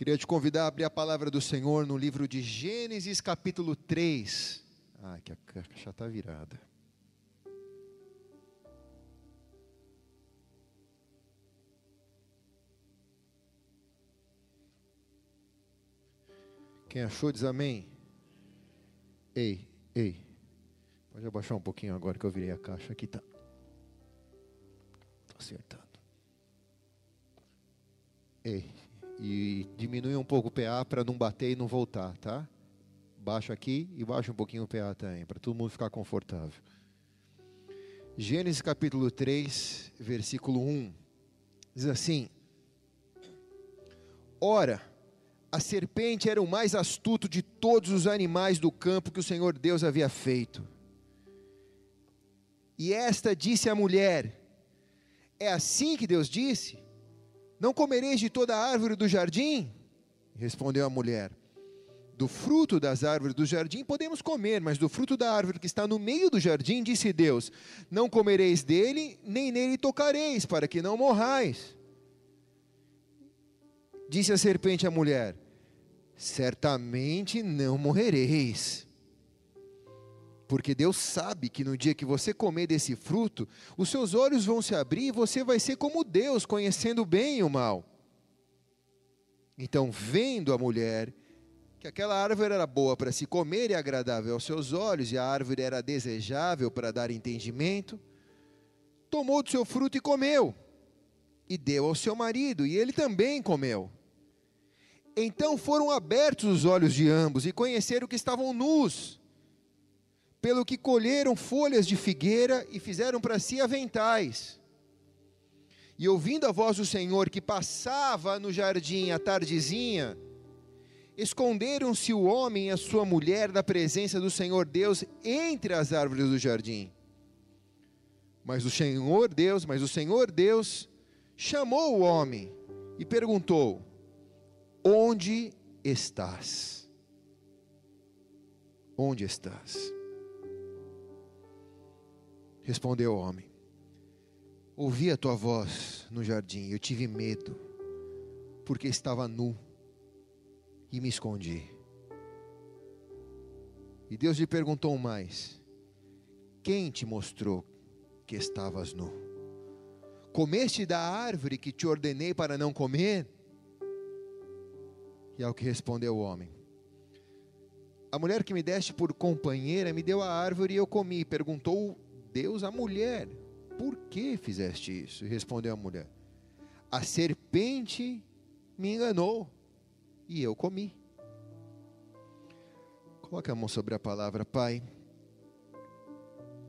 Queria te convidar a abrir a palavra do Senhor no livro de Gênesis, capítulo 3. Ah, que a caixa está virada. Quem achou diz amém. Ei, ei. Pode abaixar um pouquinho agora que eu virei a caixa. Aqui tá. Estou acertando. Ei. E diminui um pouco o PA para não bater e não voltar, tá? Baixa aqui e baixa um pouquinho o PA também, para todo mundo ficar confortável. Gênesis capítulo 3, versículo 1. Diz assim: Ora, a serpente era o mais astuto de todos os animais do campo que o Senhor Deus havia feito. E esta disse à mulher: É assim que Deus disse? Não comereis de toda árvore do jardim? Respondeu a mulher: Do fruto das árvores do jardim podemos comer, mas do fruto da árvore que está no meio do jardim, disse Deus: Não comereis dele, nem nele tocareis, para que não morrais. Disse a serpente à mulher: Certamente não morrereis. Porque Deus sabe que no dia que você comer desse fruto, os seus olhos vão se abrir e você vai ser como Deus, conhecendo bem e o mal. Então, vendo a mulher que aquela árvore era boa para se comer e agradável aos seus olhos, e a árvore era desejável para dar entendimento, tomou do seu fruto e comeu, e deu ao seu marido, e ele também comeu. Então foram abertos os olhos de ambos e conheceram que estavam nus, pelo que colheram folhas de figueira e fizeram para si aventais. E ouvindo a voz do Senhor que passava no jardim à tardezinha, esconderam-se o homem e a sua mulher da presença do Senhor Deus entre as árvores do jardim. Mas o Senhor Deus, mas o Senhor Deus chamou o homem e perguntou: Onde estás? Onde estás? Respondeu o homem: Ouvi a tua voz no jardim, eu tive medo, porque estava nu e me escondi. E Deus lhe perguntou mais: Quem te mostrou que estavas nu? Comeste da árvore que te ordenei para não comer? E ao que respondeu o homem: A mulher que me deste por companheira me deu a árvore e eu comi. Perguntou Deus à mulher: Por que fizeste isso? E respondeu a mulher: A serpente me enganou e eu comi. Coloque a mão sobre a palavra, Pai.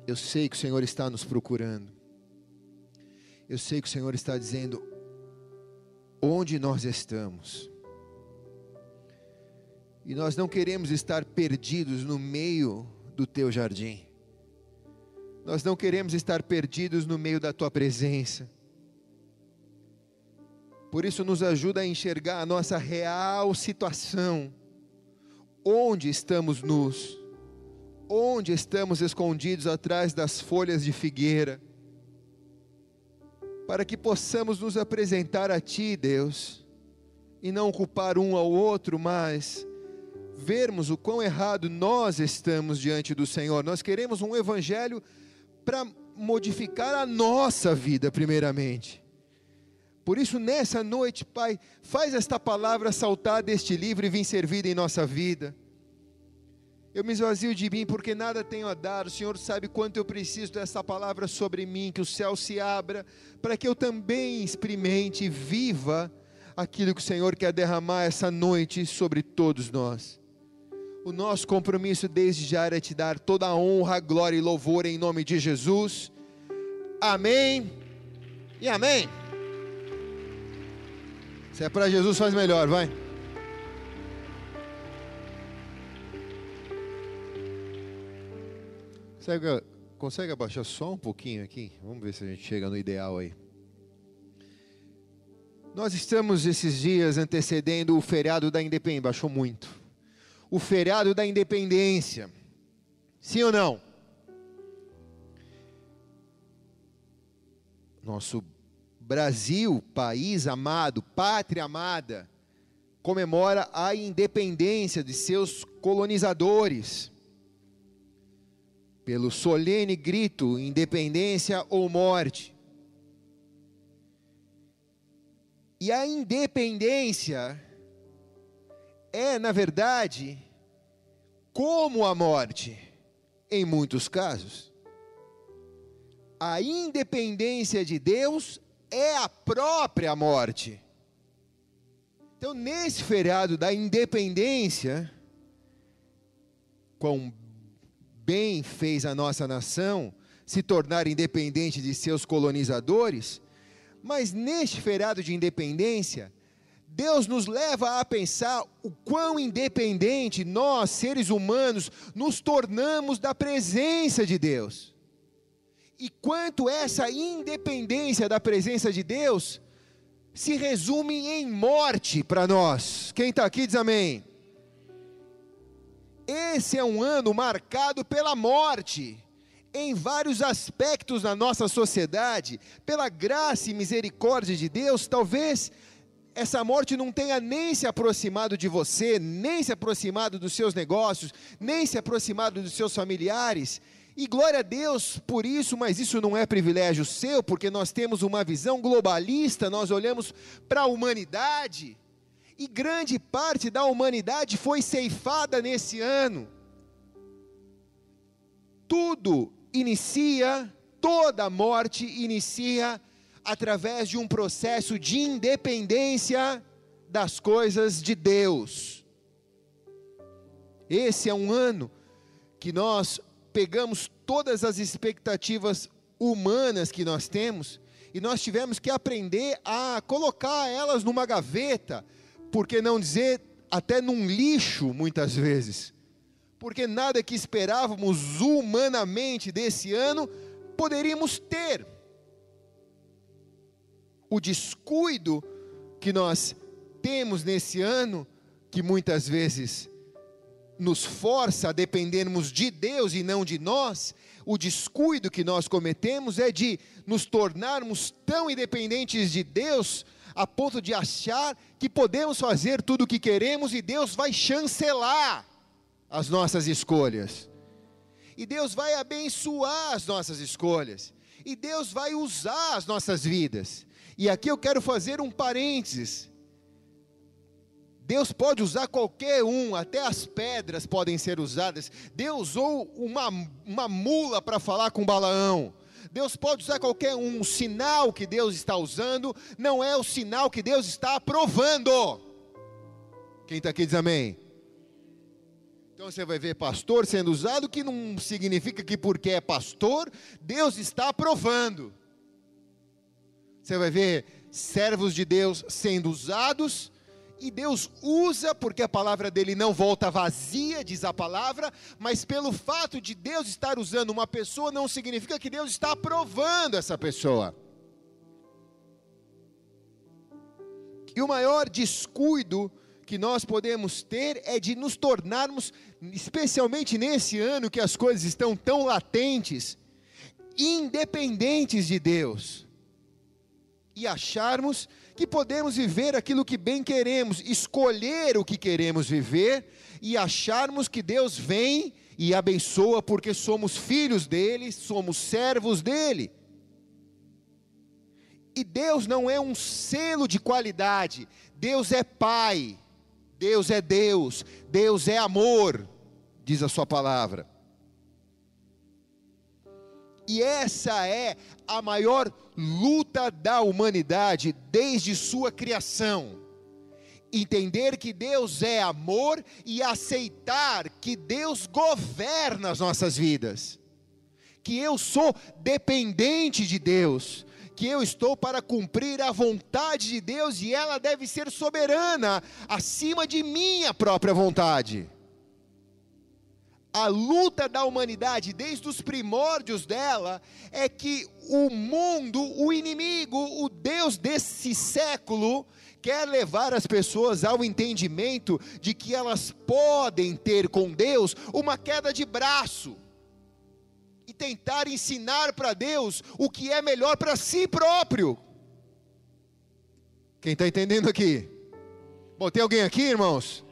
Eu sei que o Senhor está nos procurando. Eu sei que o Senhor está dizendo onde nós estamos. E nós não queremos estar perdidos no meio do teu jardim. Nós não queremos estar perdidos no meio da tua presença. Por isso, nos ajuda a enxergar a nossa real situação. Onde estamos nus? Onde estamos escondidos atrás das folhas de figueira? Para que possamos nos apresentar a Ti, Deus, e não culpar um ao outro, mas vermos o quão errado nós estamos diante do Senhor. Nós queremos um evangelho para modificar a nossa vida, primeiramente. Por isso, nessa noite, Pai, faz esta palavra saltar deste livro e vir servida em nossa vida. Eu me esvazio de mim porque nada tenho a dar. O Senhor sabe quanto eu preciso dessa palavra sobre mim, que o céu se abra, para que eu também experimente e viva aquilo que o Senhor quer derramar essa noite sobre todos nós. O nosso compromisso desde já era te dar toda a honra, glória e louvor em nome de Jesus. Amém e amém. Se é para Jesus, faz melhor, vai. Consegue, consegue abaixar só um pouquinho aqui? Vamos ver se a gente chega no ideal aí. Nós estamos esses dias antecedendo o feriado da Independência. Baixou muito o feriado da independência. Sim ou não? Nosso Brasil, país amado, pátria amada, comemora a independência de seus colonizadores. Pelo solene grito: independência ou morte. E a independência é, na verdade, como a morte, em muitos casos. A independência de Deus é a própria morte. Então, nesse feriado da independência, quão bem fez a nossa nação se tornar independente de seus colonizadores, mas neste feriado de independência, Deus nos leva a pensar o quão independente nós, seres humanos, nos tornamos da presença de Deus. E quanto essa independência da presença de Deus se resume em morte para nós. Quem está aqui diz amém. Esse é um ano marcado pela morte em vários aspectos da nossa sociedade, pela graça e misericórdia de Deus, talvez essa morte não tenha nem se aproximado de você, nem se aproximado dos seus negócios, nem se aproximado dos seus familiares. E glória a Deus por isso, mas isso não é privilégio seu, porque nós temos uma visão globalista, nós olhamos para a humanidade, e grande parte da humanidade foi ceifada nesse ano. Tudo inicia, toda morte inicia através de um processo de independência das coisas de Deus. Esse é um ano que nós pegamos todas as expectativas humanas que nós temos e nós tivemos que aprender a colocar elas numa gaveta, por que não dizer até num lixo muitas vezes porque nada que esperávamos humanamente desse ano poderíamos ter. O descuido que nós temos nesse ano, que muitas vezes nos força a dependermos de Deus e não de nós, o descuido que nós cometemos é de nos tornarmos tão independentes de Deus a ponto de achar que podemos fazer tudo o que queremos e Deus vai chancelar as nossas escolhas. E Deus vai abençoar as nossas escolhas. E Deus vai usar as nossas vidas. E aqui eu quero fazer um parênteses. Deus pode usar qualquer um, até as pedras podem ser usadas. Deus usou uma, uma mula para falar com Balaão. Deus pode usar qualquer um. O sinal que Deus está usando não é o sinal que Deus está aprovando. Quem está aqui diz amém. Então você vai ver pastor sendo usado, que não significa que porque é pastor, Deus está aprovando. Você vai ver servos de Deus sendo usados, e Deus usa, porque a palavra dele não volta vazia, diz a palavra, mas pelo fato de Deus estar usando uma pessoa, não significa que Deus está aprovando essa pessoa. E o maior descuido que nós podemos ter é de nos tornarmos, especialmente nesse ano que as coisas estão tão latentes, independentes de Deus. E acharmos que podemos viver aquilo que bem queremos, escolher o que queremos viver e acharmos que Deus vem e abençoa porque somos filhos dele, somos servos dele. E Deus não é um selo de qualidade, Deus é Pai. Deus é Deus, Deus é amor, diz a sua palavra. E essa é a maior luta da humanidade desde sua criação. Entender que Deus é amor e aceitar que Deus governa as nossas vidas. Que eu sou dependente de Deus, que eu estou para cumprir a vontade de Deus e ela deve ser soberana, acima de minha própria vontade. A luta da humanidade, desde os primórdios dela, é que o mundo, o inimigo, o Deus desse século, quer levar as pessoas ao entendimento de que elas podem ter com Deus uma queda de braço e tentar ensinar para Deus o que é melhor para si próprio. Quem está entendendo aqui? Bom, tem alguém aqui, irmãos?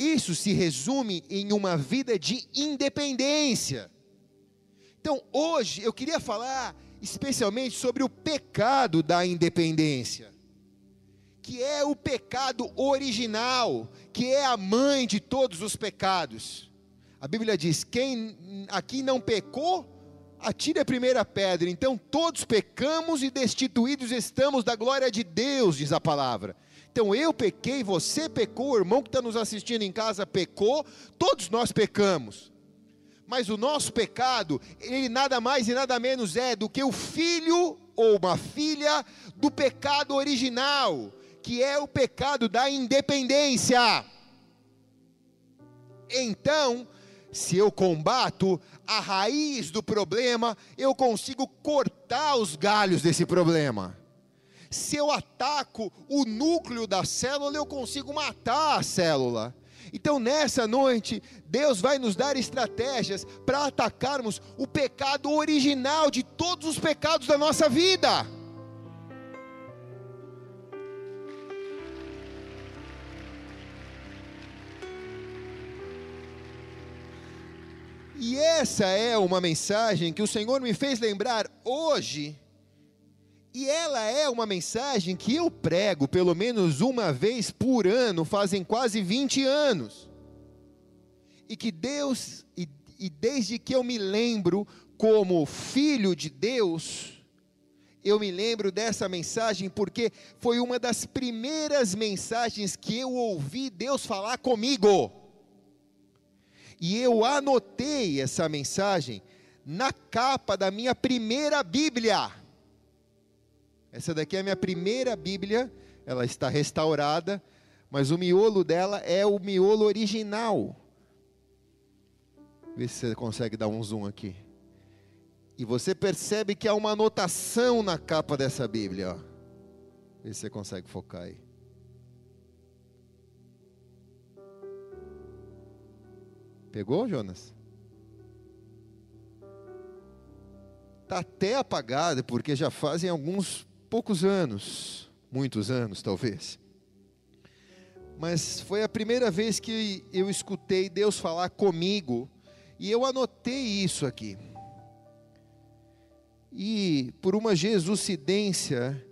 Isso se resume em uma vida de independência. Então, hoje eu queria falar especialmente sobre o pecado da independência, que é o pecado original, que é a mãe de todos os pecados. A Bíblia diz: quem aqui não pecou, atire a primeira pedra. Então, todos pecamos e destituídos estamos da glória de Deus, diz a palavra. Então eu pequei, você pecou, o irmão que está nos assistindo em casa pecou, todos nós pecamos. Mas o nosso pecado, ele nada mais e nada menos é do que o filho ou uma filha do pecado original, que é o pecado da independência. Então, se eu combato a raiz do problema, eu consigo cortar os galhos desse problema. Se eu ataco o núcleo da célula, eu consigo matar a célula. Então, nessa noite, Deus vai nos dar estratégias para atacarmos o pecado original de todos os pecados da nossa vida. E essa é uma mensagem que o Senhor me fez lembrar hoje e ela é uma mensagem que eu prego pelo menos uma vez por ano, fazem quase 20 anos. E que Deus, e, e desde que eu me lembro como filho de Deus, eu me lembro dessa mensagem porque foi uma das primeiras mensagens que eu ouvi Deus falar comigo. E eu anotei essa mensagem na capa da minha primeira Bíblia. Essa daqui é a minha primeira Bíblia, ela está restaurada, mas o miolo dela é o miolo original. Vê se você consegue dar um zoom aqui. E você percebe que há uma anotação na capa dessa Bíblia. Ó. Vê se você consegue focar aí. Pegou, Jonas? Está até apagado, porque já fazem alguns poucos anos, muitos anos talvez. Mas foi a primeira vez que eu escutei Deus falar comigo e eu anotei isso aqui. E por uma Jesucidência,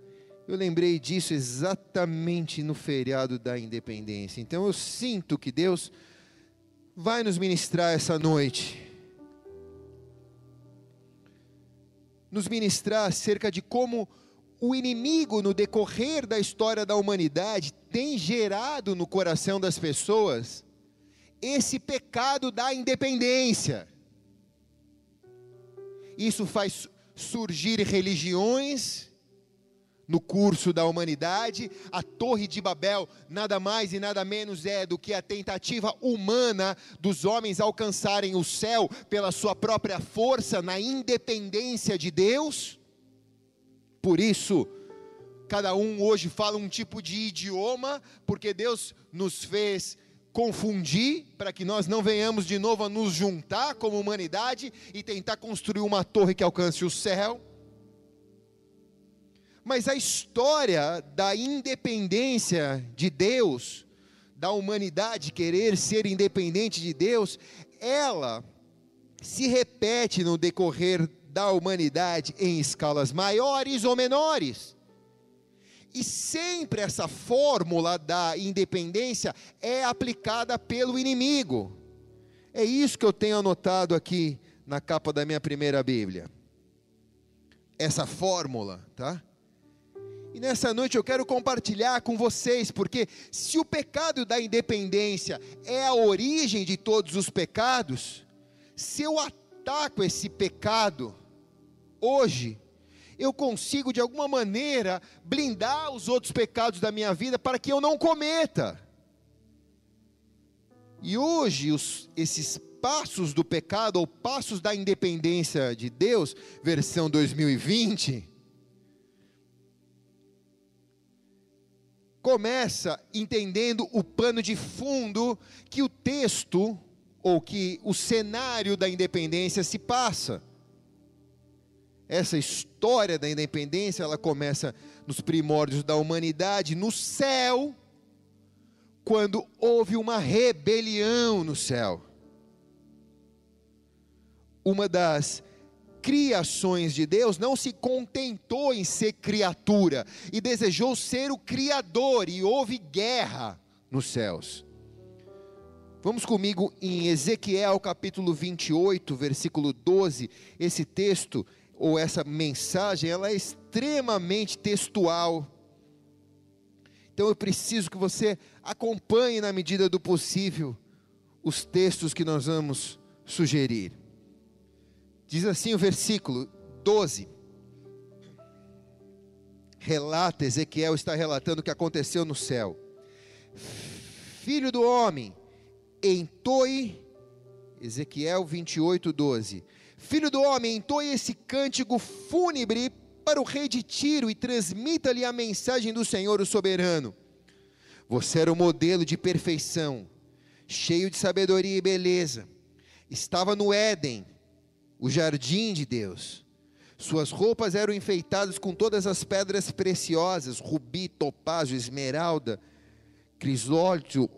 eu lembrei disso exatamente no feriado da independência. Então eu sinto que Deus vai nos ministrar essa noite. Nos ministrar acerca de como o inimigo, no decorrer da história da humanidade, tem gerado no coração das pessoas esse pecado da independência. Isso faz surgir religiões no curso da humanidade. A Torre de Babel nada mais e nada menos é do que a tentativa humana dos homens alcançarem o céu pela sua própria força, na independência de Deus. Por isso, cada um hoje fala um tipo de idioma, porque Deus nos fez confundir para que nós não venhamos de novo a nos juntar como humanidade e tentar construir uma torre que alcance o céu. Mas a história da independência de Deus, da humanidade querer ser independente de Deus, ela se repete no decorrer da humanidade em escalas maiores ou menores. E sempre essa fórmula da independência é aplicada pelo inimigo. É isso que eu tenho anotado aqui na capa da minha primeira Bíblia. Essa fórmula, tá? E nessa noite eu quero compartilhar com vocês, porque se o pecado da independência é a origem de todos os pecados, se eu ataco esse pecado, hoje, eu consigo de alguma maneira blindar os outros pecados da minha vida para que eu não cometa. E hoje, os, esses passos do pecado, ou passos da independência de Deus, versão 2020, começa entendendo o pano de fundo que o texto, ou que o cenário da independência se passa. Essa história da independência, ela começa nos primórdios da humanidade, no céu, quando houve uma rebelião no céu. Uma das criações de Deus não se contentou em ser criatura e desejou ser o criador, e houve guerra nos céus. Vamos comigo em Ezequiel capítulo 28, versículo 12. Esse texto ou essa mensagem, ela é extremamente textual. Então eu preciso que você acompanhe na medida do possível os textos que nós vamos sugerir. Diz assim o versículo 12. Relata, Ezequiel está relatando o que aconteceu no céu. Filho do homem, entoe, Ezequiel 28, 12. Filho do homem, entoe esse cântico fúnebre para o rei de Tiro e transmita-lhe a mensagem do Senhor, o soberano. Você era o modelo de perfeição, cheio de sabedoria e beleza. Estava no Éden, o jardim de Deus. Suas roupas eram enfeitadas com todas as pedras preciosas: rubi, topázio, esmeralda, crisólito,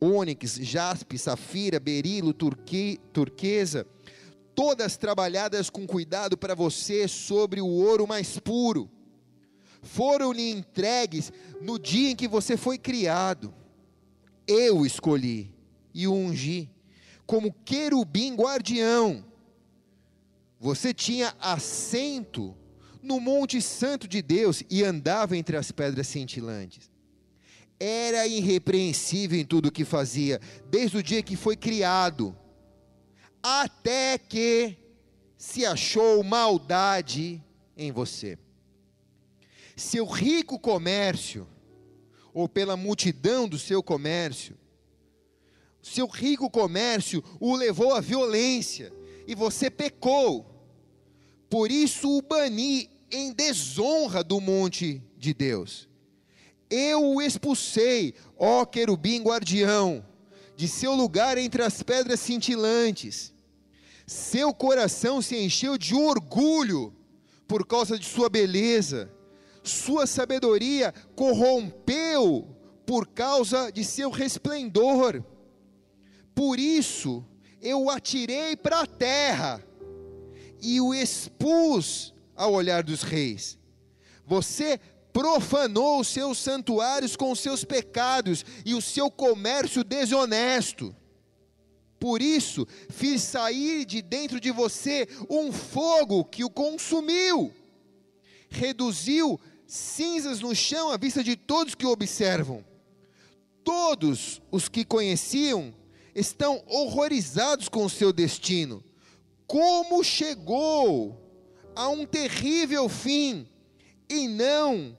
ônix, jaspe, safira, berilo, turquesa, todas trabalhadas com cuidado para você sobre o ouro mais puro. Foram-lhe entregues no dia em que você foi criado. Eu escolhi e ungi como querubim guardião. Você tinha assento no Monte Santo de Deus e andava entre as pedras cintilantes era irrepreensível em tudo o que fazia, desde o dia que foi criado, até que se achou maldade em você. Seu rico comércio, ou pela multidão do seu comércio, seu rico comércio o levou à violência, e você pecou. Por isso o bani em desonra do monte de Deus. Eu o expulsei, ó querubim guardião, de seu lugar entre as pedras cintilantes. Seu coração se encheu de orgulho por causa de sua beleza. Sua sabedoria corrompeu por causa de seu resplendor. Por isso eu o atirei para a terra e o expus ao olhar dos reis. Você profanou os seus santuários com os seus pecados e o seu comércio desonesto. Por isso, fiz sair de dentro de você um fogo que o consumiu, reduziu cinzas no chão à vista de todos que o observam. Todos os que conheciam estão horrorizados com o seu destino. Como chegou a um terrível fim e não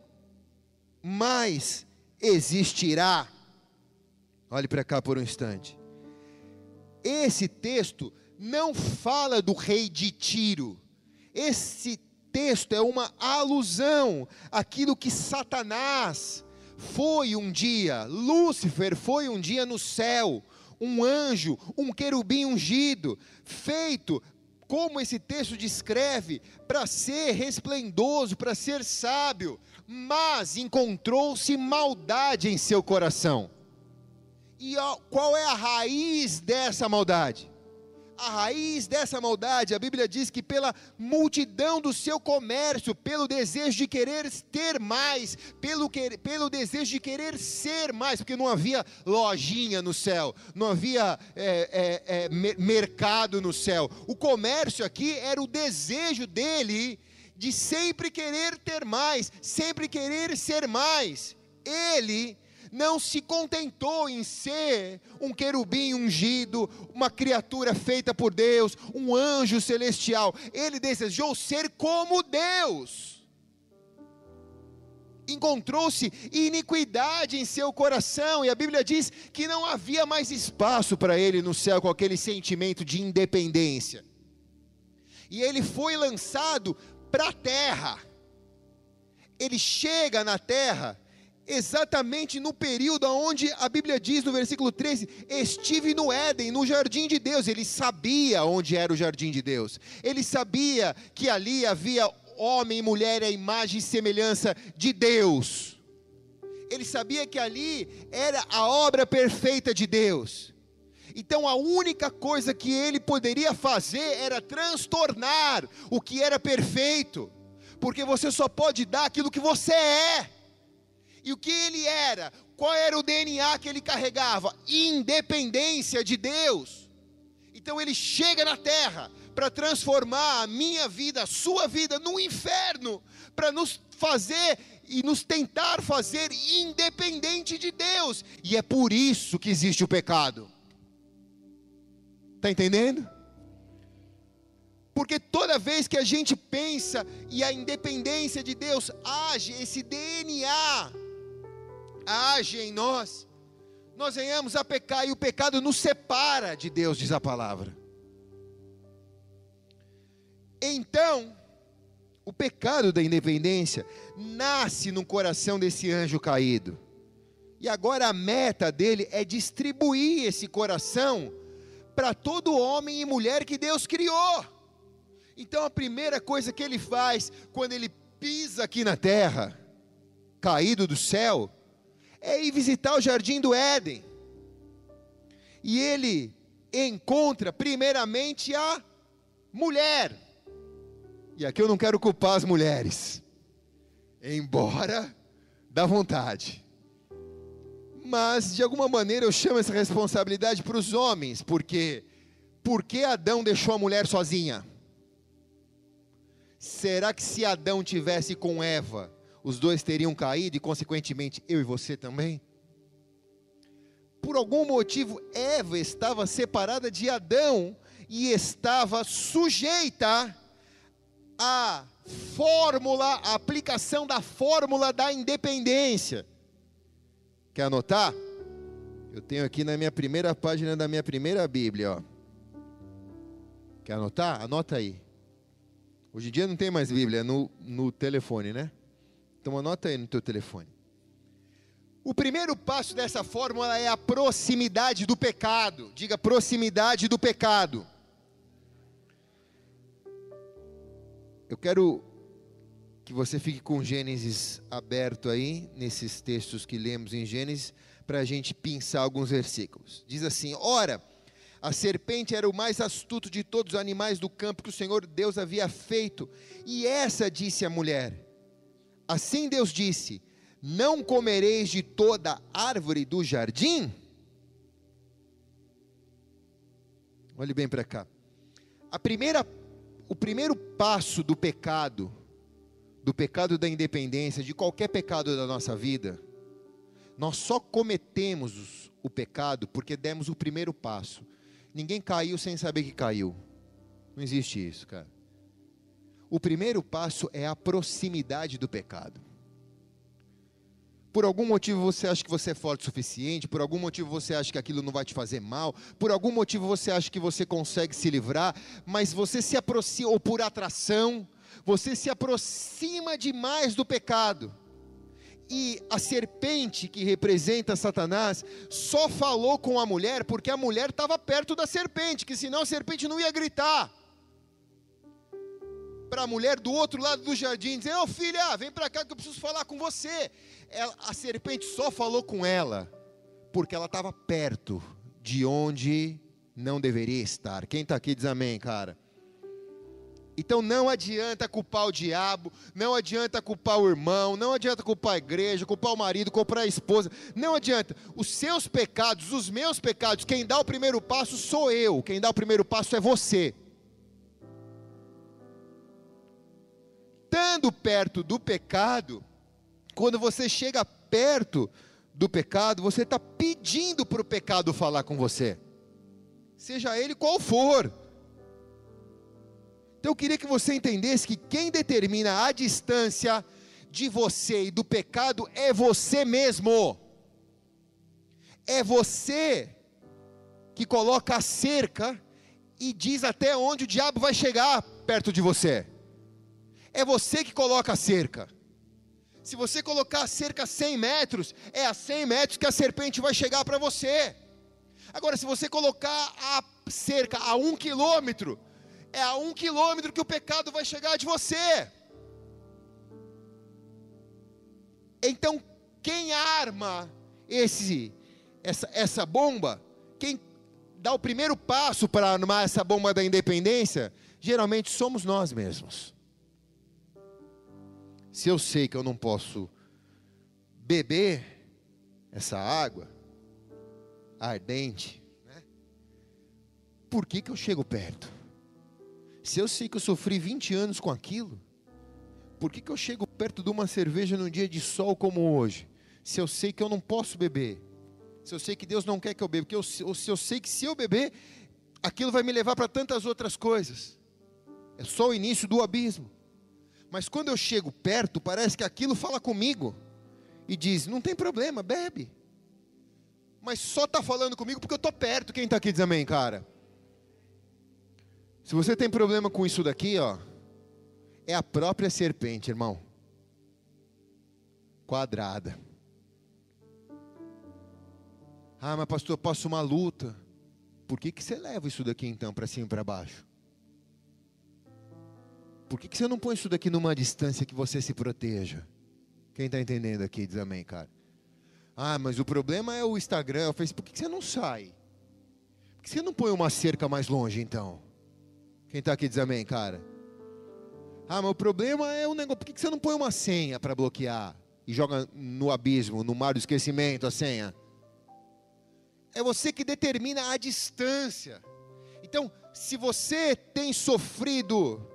mais existirá. Olhe para cá por um instante. Esse texto não fala do rei de Tiro. Esse texto é uma alusão àquilo que Satanás foi um dia, Lúcifer foi um dia no céu, um anjo, um querubim ungido, feito como esse texto descreve, para ser resplendoso, para ser sábio, mas encontrou-se maldade em seu coração. E qual é a raiz dessa maldade? A raiz dessa maldade, a Bíblia diz que pela multidão do seu comércio, pelo desejo de querer ter mais, pelo, que, pelo desejo de querer ser mais, porque não havia lojinha no céu, não havia é, é, é, mercado no céu. O comércio aqui era o desejo dele de sempre querer ter mais, sempre querer ser mais. Ele não se contentou em ser um querubim ungido, uma criatura feita por Deus, um anjo celestial. Ele desejou ser como Deus. Encontrou-se iniquidade em seu coração, e a Bíblia diz que não havia mais espaço para ele no céu com aquele sentimento de independência. E ele foi lançado para a terra. Ele chega na terra exatamente no período onde a Bíblia diz no versículo 13: Estive no Éden, no jardim de Deus. Ele sabia onde era o jardim de Deus, ele sabia que ali havia homem e mulher à imagem e semelhança de Deus. Ele sabia que ali era a obra perfeita de Deus. Então a única coisa que ele poderia fazer era transtornar o que era perfeito, porque você só pode dar aquilo que você é. E o que ele era? Qual era o DNA que ele carregava? Independência de Deus. Então ele chega na terra para transformar a minha vida, a sua vida, no inferno, para nos fazer e nos tentar fazer independente de Deus. E é por isso que existe o pecado. Está entendendo? Porque toda vez que a gente pensa e a independência de Deus age, esse DNA age em nós, nós venhamos a pecar e o pecado nos separa de Deus, diz a palavra. Então, o pecado da independência nasce no coração desse anjo caído. E agora a meta dele é distribuir esse coração para todo homem e mulher que Deus criou. Então a primeira coisa que ele faz quando ele pisa aqui na terra, caído do céu, é ir visitar o jardim do Éden. E ele encontra primeiramente a mulher. E aqui eu não quero culpar as mulheres, embora dá vontade. Mas de alguma maneira eu chamo essa responsabilidade para os homens, porque por que Adão deixou a mulher sozinha? Será que se Adão tivesse com Eva, os dois teriam caído e consequentemente eu e você também? Por algum motivo Eva estava separada de Adão e estava sujeita a fórmula, a aplicação da fórmula da independência. Quer anotar? Eu tenho aqui na minha primeira página da minha primeira Bíblia, ó. Quer anotar? Anota aí. Hoje em dia não tem mais Bíblia, é no, no telefone, né? Então anota aí no teu telefone. O primeiro passo dessa fórmula é a proximidade do pecado. Diga proximidade do pecado. Eu quero que você fique com Gênesis aberto aí, nesses textos que lemos em Gênesis, para a gente pensar alguns versículos. Diz assim: Ora, a serpente era o mais astuto de todos os animais do campo que o Senhor Deus havia feito, e essa disse a mulher: Assim Deus disse: Não comereis de toda árvore do jardim? Olhe bem para cá. A primeira o primeiro passo do pecado, do pecado da independência, de qualquer pecado da nossa vida, nós só cometemos o pecado porque demos o primeiro passo. Ninguém caiu sem saber que caiu. Não existe isso, cara. O primeiro passo é a proximidade do pecado por algum motivo você acha que você é forte o suficiente, por algum motivo você acha que aquilo não vai te fazer mal, por algum motivo você acha que você consegue se livrar, mas você se aproxima, ou por atração, você se aproxima demais do pecado. E a serpente que representa Satanás só falou com a mulher porque a mulher estava perto da serpente, que senão a serpente não ia gritar para a mulher do outro lado do jardim, dizer: Ô oh, filha, vem para cá que eu preciso falar com você. Ela, a serpente só falou com ela, porque ela estava perto de onde não deveria estar. Quem está aqui diz amém, cara. Então não adianta culpar o diabo, não adianta culpar o irmão, não adianta culpar a igreja, culpar o marido, culpar a esposa, não adianta. Os seus pecados, os meus pecados, quem dá o primeiro passo sou eu, quem dá o primeiro passo é você. Estando perto do pecado, quando você chega perto do pecado, você está pedindo para o pecado falar com você, seja ele qual for. Então eu queria que você entendesse que quem determina a distância de você e do pecado é você mesmo. É você que coloca a cerca e diz até onde o diabo vai chegar perto de você. É você que coloca a cerca. Se você colocar a cerca a 100 metros, é a 100 metros que a serpente vai chegar para você. Agora, se você colocar a cerca a um quilômetro, é a um quilômetro que o pecado vai chegar de você. Então, quem arma esse, essa, essa bomba, quem dá o primeiro passo para armar essa bomba da independência, geralmente somos nós mesmos. Se eu sei que eu não posso beber essa água ardente, né? por que, que eu chego perto? Se eu sei que eu sofri 20 anos com aquilo, por que, que eu chego perto de uma cerveja num dia de sol como hoje? Se eu sei que eu não posso beber, se eu sei que Deus não quer que eu beba, eu, se eu sei que se eu beber, aquilo vai me levar para tantas outras coisas. É só o início do abismo. Mas quando eu chego perto, parece que aquilo fala comigo e diz: não tem problema, bebe. Mas só está falando comigo porque eu estou perto. Quem está aqui diz amém, cara? Se você tem problema com isso daqui, ó, é a própria serpente, irmão. Quadrada. Ah, mas pastor, eu passo uma luta. Por que, que você leva isso daqui então para cima e para baixo? Por que, que você não põe isso daqui numa distância que você se proteja? Quem está entendendo aqui diz amém, cara. Ah, mas o problema é o Instagram, o Facebook. Por que, que você não sai? Por que você não põe uma cerca mais longe então? Quem está aqui diz amém, cara. Ah, mas o problema é o negócio. Por que você não põe uma senha para bloquear e joga no abismo, no mar do esquecimento a senha? É você que determina a distância. Então, se você tem sofrido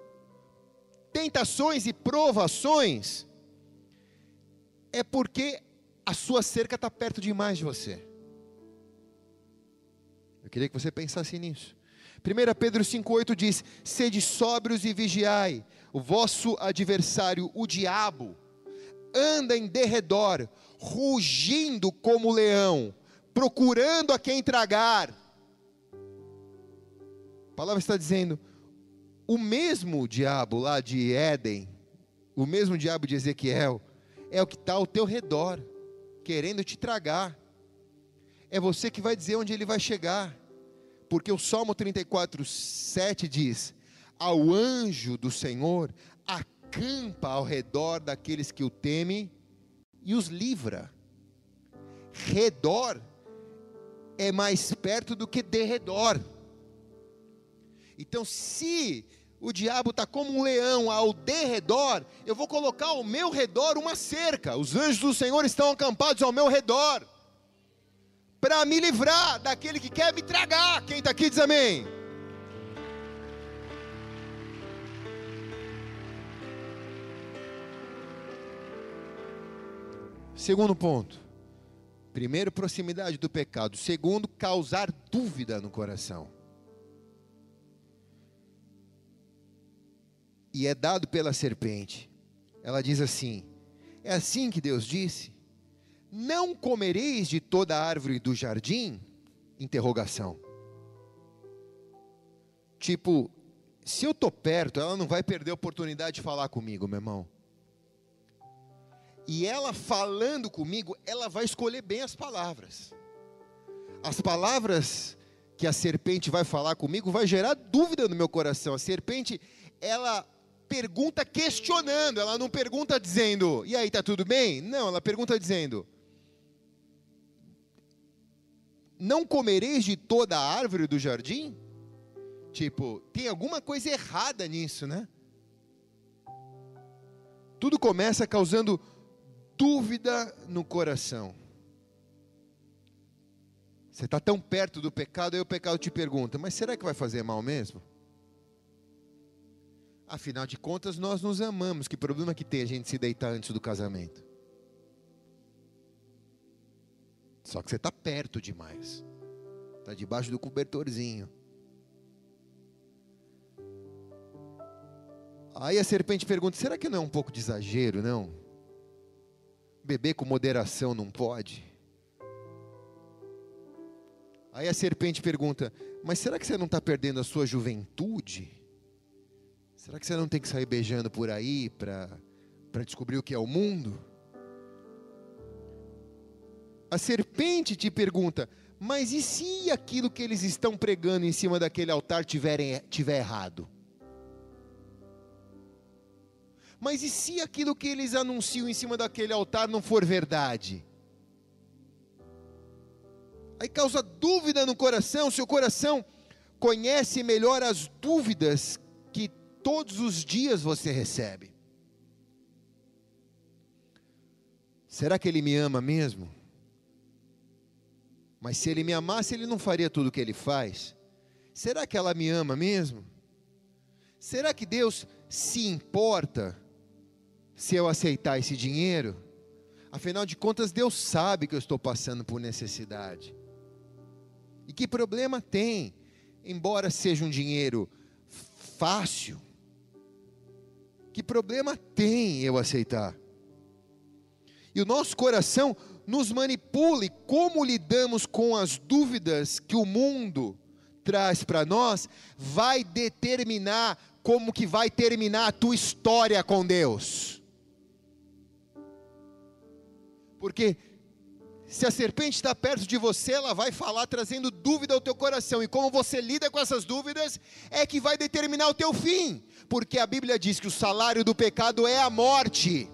tentações e provações, é porque a sua cerca está perto demais de você. Eu queria que você pensasse nisso. 1 Pedro 5,8 diz: Sede sóbrios e vigiai, o vosso adversário, o diabo, anda em derredor, rugindo como leão, procurando a quem tragar. A palavra está dizendo: o mesmo diabo lá de Éden, o mesmo diabo de Ezequiel, é o que está ao teu redor, querendo te tragar. É você que vai dizer onde ele vai chegar porque o Salmo 34, 7 diz: Ao anjo do Senhor acampa ao redor daqueles que o temem e os livra. Redor é mais perto do que derredor. Então, se o diabo está como um leão ao derredor, eu vou colocar ao meu redor uma cerca. Os anjos do Senhor estão acampados ao meu redor para me livrar daquele que quer me tragar. Quem está aqui diz amém. Segundo ponto. Primeiro, proximidade do pecado. Segundo, causar dúvida no coração. E é dado pela serpente. Ela diz assim: É assim que Deus disse? Não comereis de toda árvore do jardim? Interrogação. Tipo, se eu estou perto, ela não vai perder a oportunidade de falar comigo, meu irmão. E ela falando comigo, ela vai escolher bem as palavras. As palavras que a serpente vai falar comigo vai gerar dúvida no meu coração. A serpente, ela pergunta questionando, ela não pergunta dizendo, e aí, tá tudo bem? Não, ela pergunta dizendo, não comereis de toda a árvore do jardim? Tipo, tem alguma coisa errada nisso, né? Tudo começa causando dúvida no coração. Você está tão perto do pecado, aí o pecado te pergunta: mas será que vai fazer mal mesmo? Afinal de contas, nós nos amamos. Que problema que tem a gente se deitar antes do casamento? Só que você está perto demais. Está debaixo do cobertorzinho. Aí a serpente pergunta: será que não é um pouco de exagero, não? Beber com moderação não pode? Aí a serpente pergunta: mas será que você não está perdendo a sua juventude? Será que você não tem que sair beijando por aí para descobrir o que é o mundo? a serpente te pergunta: mas e se aquilo que eles estão pregando em cima daquele altar tiver, tiver errado? Mas e se aquilo que eles anunciam em cima daquele altar não for verdade? Aí causa dúvida no coração, seu coração conhece melhor as dúvidas todos os dias você recebe. Será que ele me ama mesmo? Mas se ele me amasse, ele não faria tudo o que ele faz. Será que ela me ama mesmo? Será que Deus se importa se eu aceitar esse dinheiro? Afinal de contas, Deus sabe que eu estou passando por necessidade. E que problema tem, embora seja um dinheiro fácil? Que problema tem eu aceitar? E o nosso coração nos manipula e como lidamos com as dúvidas que o mundo traz para nós, vai determinar como que vai terminar a tua história com Deus. Porque se a serpente está perto de você, ela vai falar trazendo dúvida ao teu coração. E como você lida com essas dúvidas é que vai determinar o teu fim. Porque a Bíblia diz que o salário do pecado é a morte.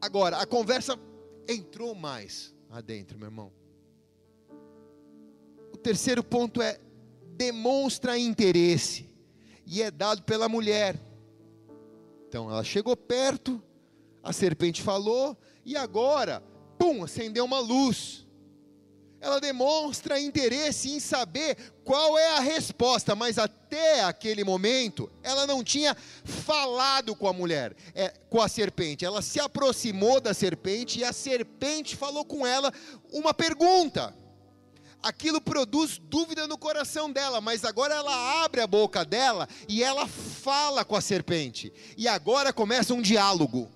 Agora, a conversa entrou mais adentro, meu irmão. O terceiro ponto é demonstra interesse e é dado pela mulher. Então ela chegou perto, a serpente falou e agora, pum, acendeu uma luz ela demonstra interesse em saber qual é a resposta, mas até aquele momento ela não tinha falado com a mulher, é, com a serpente. Ela se aproximou da serpente e a serpente falou com ela uma pergunta. Aquilo produz dúvida no coração dela, mas agora ela abre a boca dela e ela fala com a serpente. E agora começa um diálogo.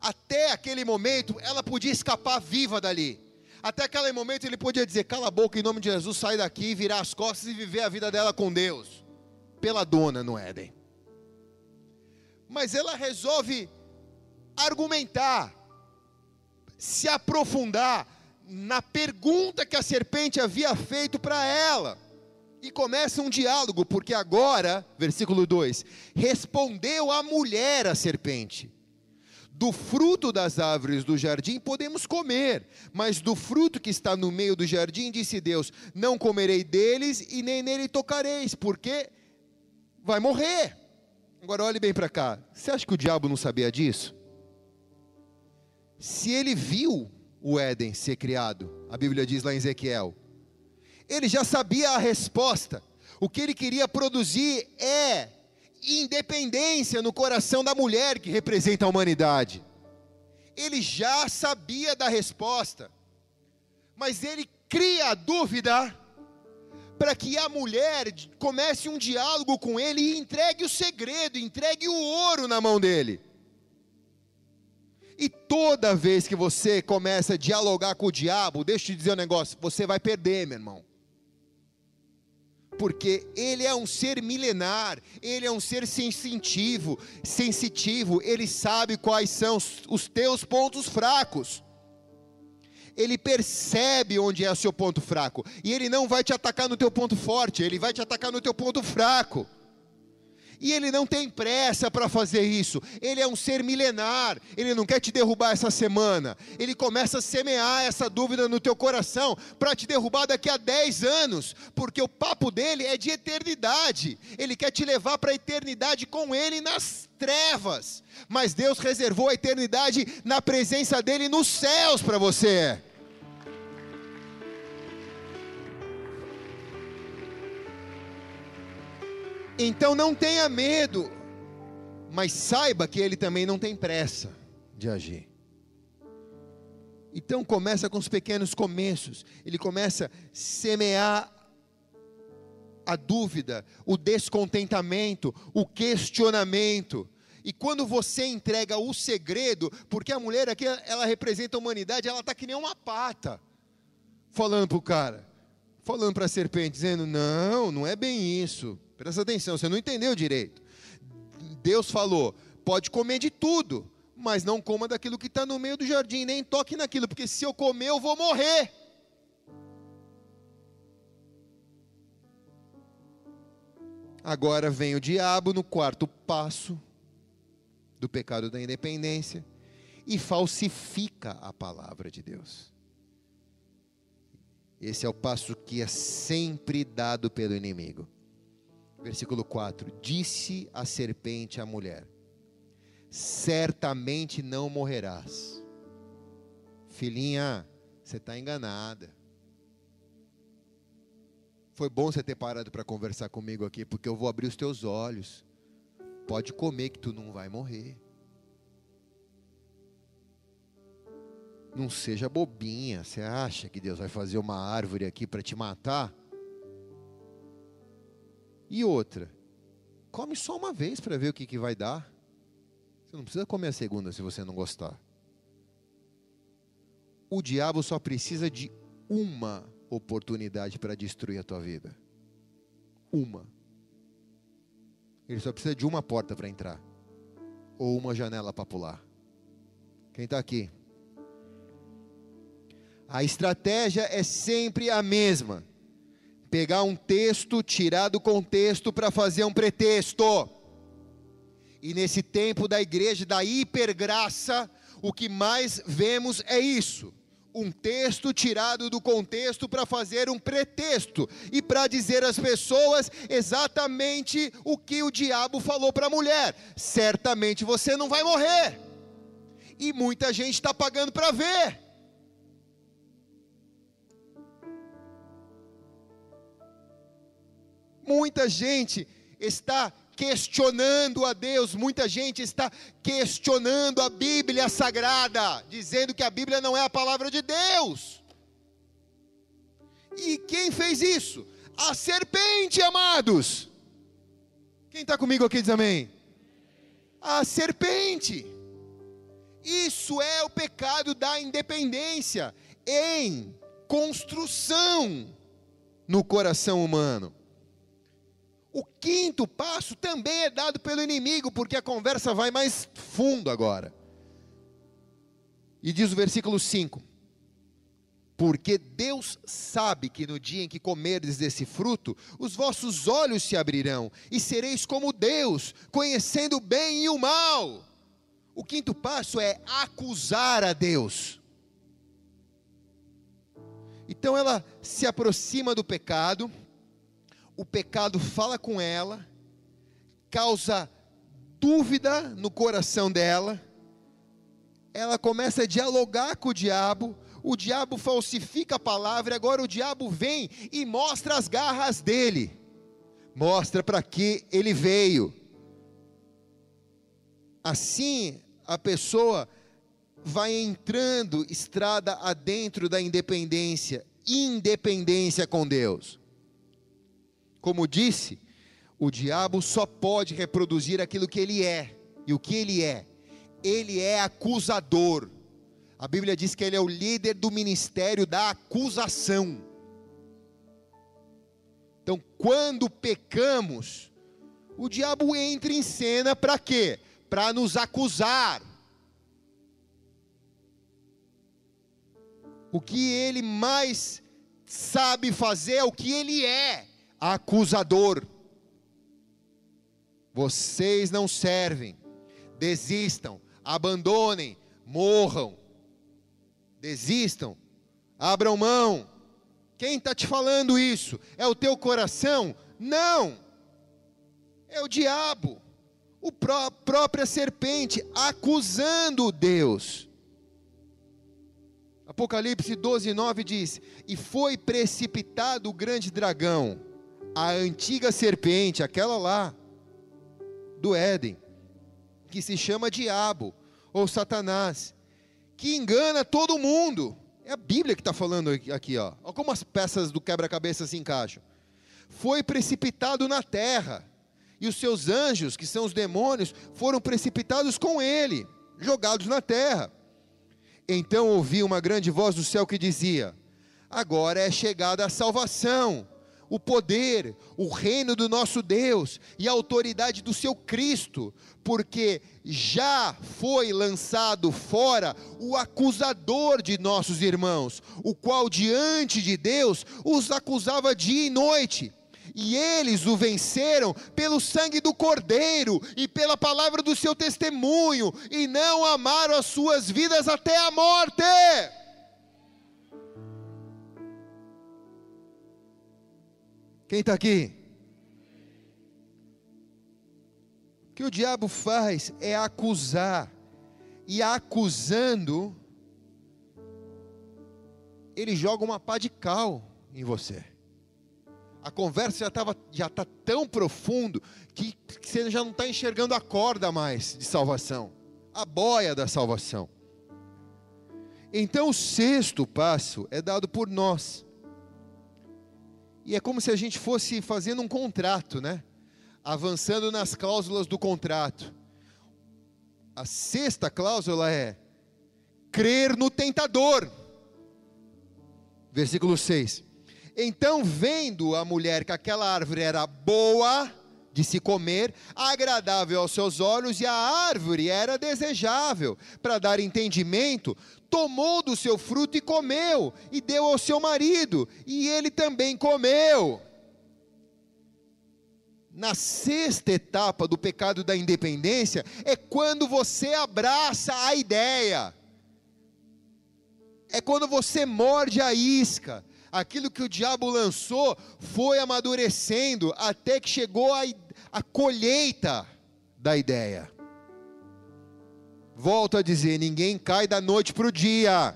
Até aquele momento ela podia escapar viva dali até aquele momento ele podia dizer: cala a boca em nome de Jesus, sai daqui, virar as costas e viver a vida dela com Deus, pela dona no Éden. Mas ela resolve argumentar, se aprofundar na pergunta que a serpente havia feito para ela. E começa um diálogo, porque agora, versículo 2: respondeu a mulher à serpente do fruto das árvores do jardim podemos comer, mas do fruto que está no meio do jardim, disse Deus: Não comerei deles e nem nele tocareis, porque vai morrer. Agora olhe bem para cá. Você acha que o diabo não sabia disso? Se ele viu o Éden ser criado, a Bíblia diz lá em Ezequiel, ele já sabia a resposta. O que ele queria produzir é independência no coração da mulher que representa a humanidade. Ele já sabia da resposta, mas ele cria a dúvida para que a mulher comece um diálogo com ele e entregue o segredo, entregue o ouro na mão dele. E toda vez que você começa a dialogar com o diabo, deixa eu te dizer um negócio, você vai perder, meu irmão porque ele é um ser milenar, ele é um ser sensitivo, sensitivo, ele sabe quais são os teus pontos fracos. Ele percebe onde é o seu ponto fraco, e ele não vai te atacar no teu ponto forte, ele vai te atacar no teu ponto fraco. E ele não tem pressa para fazer isso. Ele é um ser milenar. Ele não quer te derrubar essa semana. Ele começa a semear essa dúvida no teu coração para te derrubar daqui a 10 anos, porque o papo dele é de eternidade. Ele quer te levar para a eternidade com ele nas trevas. Mas Deus reservou a eternidade na presença dele nos céus para você. Então não tenha medo, mas saiba que ele também não tem pressa de agir. Então começa com os pequenos começos. Ele começa a semear a dúvida, o descontentamento, o questionamento. E quando você entrega o segredo, porque a mulher aqui ela representa a humanidade, ela está que nem uma pata, falando para o cara, falando para a serpente, dizendo: Não, não é bem isso. Presta atenção, você não entendeu direito. Deus falou: pode comer de tudo, mas não coma daquilo que está no meio do jardim, nem toque naquilo, porque se eu comer eu vou morrer. Agora vem o diabo no quarto passo do pecado da independência e falsifica a palavra de Deus. Esse é o passo que é sempre dado pelo inimigo. Versículo 4: Disse a serpente à mulher: Certamente não morrerás. Filhinha, você está enganada. Foi bom você ter parado para conversar comigo aqui, porque eu vou abrir os teus olhos. Pode comer que tu não vai morrer. Não seja bobinha. Você acha que Deus vai fazer uma árvore aqui para te matar? E outra, come só uma vez para ver o que, que vai dar. Você não precisa comer a segunda se você não gostar. O diabo só precisa de uma oportunidade para destruir a tua vida. Uma. Ele só precisa de uma porta para entrar. Ou uma janela para pular. Quem está aqui? A estratégia é sempre a mesma. Pegar um texto, tirar do contexto para fazer um pretexto. E nesse tempo da igreja da hipergraça, o que mais vemos é isso um texto tirado do contexto para fazer um pretexto e para dizer às pessoas exatamente o que o diabo falou para a mulher: certamente você não vai morrer. E muita gente está pagando para ver. Muita gente está questionando a Deus, muita gente está questionando a Bíblia Sagrada, dizendo que a Bíblia não é a palavra de Deus. E quem fez isso? A serpente, amados. Quem está comigo aqui diz amém? A serpente. Isso é o pecado da independência em construção no coração humano. O quinto passo também é dado pelo inimigo, porque a conversa vai mais fundo agora. E diz o versículo 5: Porque Deus sabe que no dia em que comerdes desse fruto, os vossos olhos se abrirão, e sereis como Deus, conhecendo o bem e o mal. O quinto passo é acusar a Deus. Então ela se aproxima do pecado, o pecado fala com ela, causa dúvida no coração dela, ela começa a dialogar com o diabo, o diabo falsifica a palavra, agora o diabo vem e mostra as garras dele, mostra para que ele veio. Assim, a pessoa vai entrando estrada adentro da independência, independência com Deus. Como disse, o diabo só pode reproduzir aquilo que ele é. E o que ele é? Ele é acusador. A Bíblia diz que ele é o líder do ministério da acusação. Então, quando pecamos, o diabo entra em cena para quê? Para nos acusar. O que ele mais sabe fazer é o que ele é acusador. Vocês não servem, desistam, abandonem, morram, desistam, abram mão. Quem está te falando isso? É o teu coração? Não, é o diabo, o pró própria serpente acusando Deus. Apocalipse 12, 9 diz: E foi precipitado o grande dragão a antiga serpente, aquela lá do Éden, que se chama Diabo ou Satanás, que engana todo mundo. É a Bíblia que está falando aqui, ó. Olha como as peças do quebra-cabeça se encaixam. Foi precipitado na terra, e os seus anjos, que são os demônios, foram precipitados com ele, jogados na terra. Então ouvi uma grande voz do céu que dizia: Agora é chegada a salvação o poder, o reino do nosso Deus e a autoridade do seu Cristo, porque já foi lançado fora o acusador de nossos irmãos, o qual diante de Deus os acusava dia e noite. E eles o venceram pelo sangue do Cordeiro e pela palavra do seu testemunho, e não amaram as suas vidas até a morte. Quem está aqui? O que o diabo faz é acusar, e acusando, ele joga uma pá de cal em você. A conversa já estava já está tão profundo que, que você já não está enxergando a corda mais de salvação, a boia da salvação. Então o sexto passo é dado por nós. E é como se a gente fosse fazendo um contrato, né? Avançando nas cláusulas do contrato. A sexta cláusula é crer no tentador. Versículo 6. Então, vendo a mulher que aquela árvore era boa de se comer, agradável aos seus olhos, e a árvore era desejável para dar entendimento, tomou do seu fruto e comeu, e deu ao seu marido, e ele também comeu. Na sexta etapa do pecado da independência, é quando você abraça a ideia, é quando você morde a isca, aquilo que o diabo lançou foi amadurecendo até que chegou a, a colheita da ideia. Volto a dizer: ninguém cai da noite para o dia.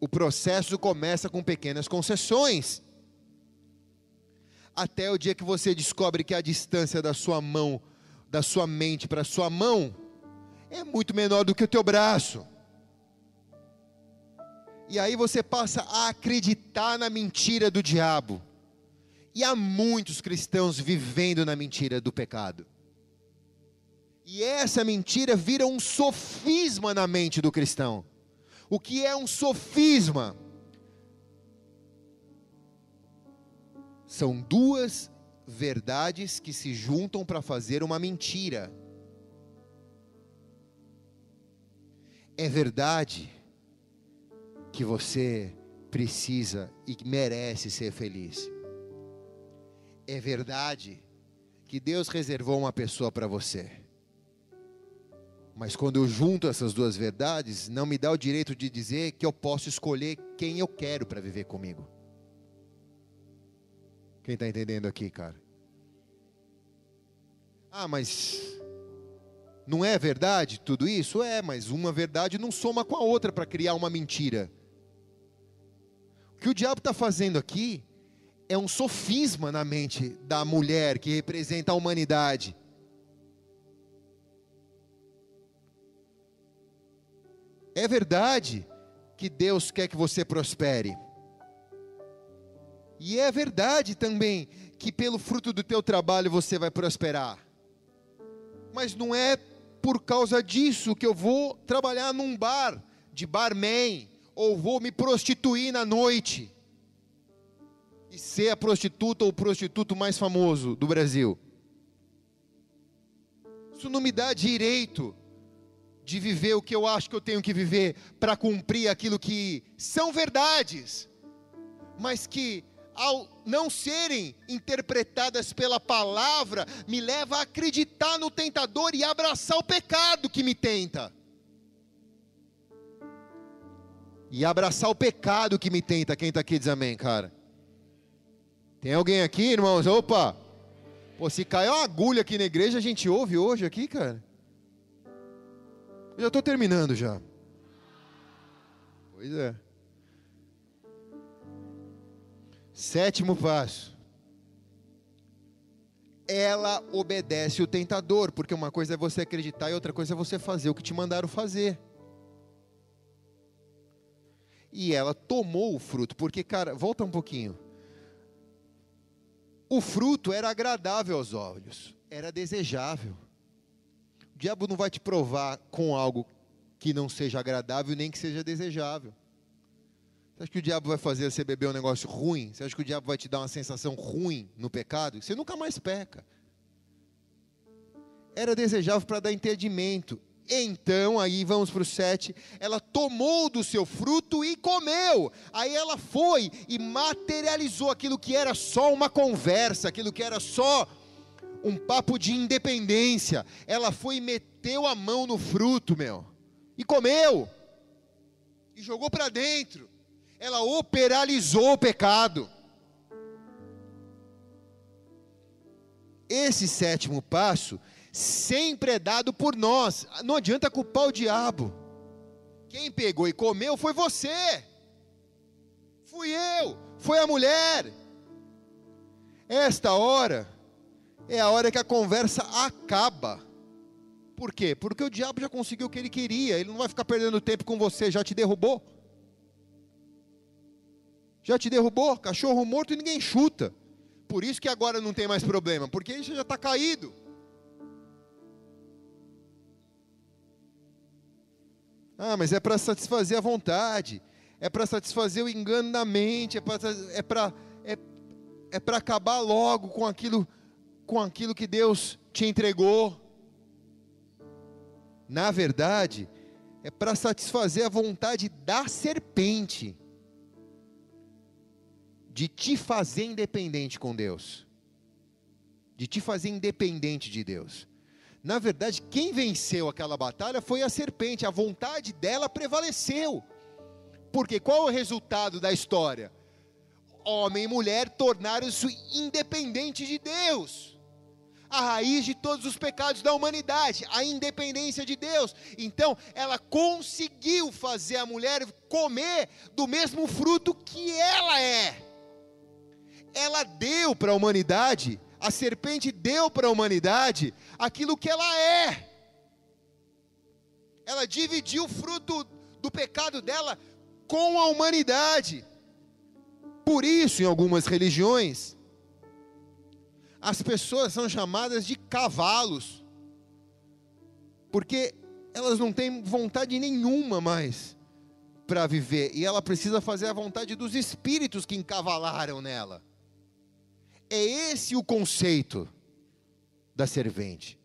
O processo começa com pequenas concessões. Até o dia que você descobre que a distância da sua mão, da sua mente para a sua mão, é muito menor do que o teu braço. E aí você passa a acreditar na mentira do diabo. E há muitos cristãos vivendo na mentira do pecado. E essa mentira vira um sofisma na mente do cristão. O que é um sofisma? São duas verdades que se juntam para fazer uma mentira. É verdade que você precisa e merece ser feliz. É verdade que Deus reservou uma pessoa para você. Mas quando eu junto essas duas verdades, não me dá o direito de dizer que eu posso escolher quem eu quero para viver comigo. Quem está entendendo aqui, cara? Ah, mas não é verdade tudo isso? É, mas uma verdade não soma com a outra para criar uma mentira. O que o diabo está fazendo aqui é um sofisma na mente da mulher que representa a humanidade. É verdade que Deus quer que você prospere. E é verdade também que pelo fruto do teu trabalho você vai prosperar. Mas não é por causa disso que eu vou trabalhar num bar de barman ou vou me prostituir na noite e ser a prostituta ou o prostituto mais famoso do Brasil. Isso não me dá direito de viver o que eu acho que eu tenho que viver para cumprir aquilo que são verdades, mas que ao não serem interpretadas pela palavra, me leva a acreditar no tentador e abraçar o pecado que me tenta. E abraçar o pecado que me tenta. Quem está aqui diz amém, cara. Tem alguém aqui, irmãos? Opa! Pô, se caiu uma agulha aqui na igreja, a gente ouve hoje aqui, cara. Eu já estou terminando já. Pois é. Sétimo passo. Ela obedece o tentador, porque uma coisa é você acreditar e outra coisa é você fazer o que te mandaram fazer. E ela tomou o fruto, porque, cara, volta um pouquinho. O fruto era agradável aos olhos, era desejável. O diabo não vai te provar com algo que não seja agradável nem que seja desejável. Você acha que o diabo vai fazer você beber um negócio ruim? Você acha que o diabo vai te dar uma sensação ruim no pecado? Você nunca mais peca. Era desejável para dar entendimento. Então, aí vamos para o 7. Ela tomou do seu fruto e comeu. Aí ela foi e materializou aquilo que era só uma conversa, aquilo que era só um papo de independência. Ela foi e meteu a mão no fruto, meu, e comeu, e jogou para dentro ela operalizou o pecado. Esse sétimo passo sempre é dado por nós. Não adianta culpar o diabo. Quem pegou e comeu foi você. Fui eu, foi a mulher. Esta hora é a hora que a conversa acaba. Por quê? Porque o diabo já conseguiu o que ele queria. Ele não vai ficar perdendo tempo com você, já te derrubou. Já te derrubou? Cachorro morto e ninguém chuta. Por isso que agora não tem mais problema, porque isso já está caído. Ah, mas é para satisfazer a vontade, é para satisfazer o engano da mente, é para é é, é para acabar logo com aquilo com aquilo que Deus te entregou. Na verdade, é para satisfazer a vontade da serpente de te fazer independente com Deus, de te fazer independente de Deus. Na verdade, quem venceu aquela batalha foi a serpente, a vontade dela prevaleceu. Porque qual é o resultado da história? Homem e mulher tornaram-se independentes de Deus. A raiz de todos os pecados da humanidade, a independência de Deus. Então, ela conseguiu fazer a mulher comer do mesmo fruto que ela é ela deu para a humanidade, a serpente deu para a humanidade aquilo que ela é. Ela dividiu o fruto do pecado dela com a humanidade. Por isso, em algumas religiões, as pessoas são chamadas de cavalos, porque elas não têm vontade nenhuma mais para viver, e ela precisa fazer a vontade dos espíritos que encavalaram nela. É esse o conceito da servente.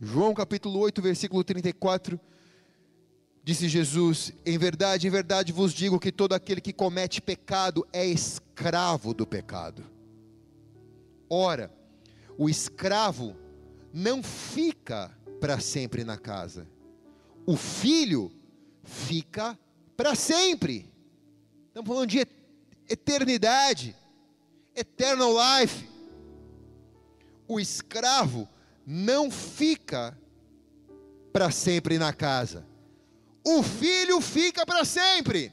João capítulo 8, versículo 34, disse Jesus: Em verdade, em verdade vos digo que todo aquele que comete pecado é escravo do pecado. Ora, o escravo não fica para sempre na casa, o filho fica para sempre. Estamos falando de eternidade, eternal life. O escravo não fica para sempre na casa. O filho fica para sempre.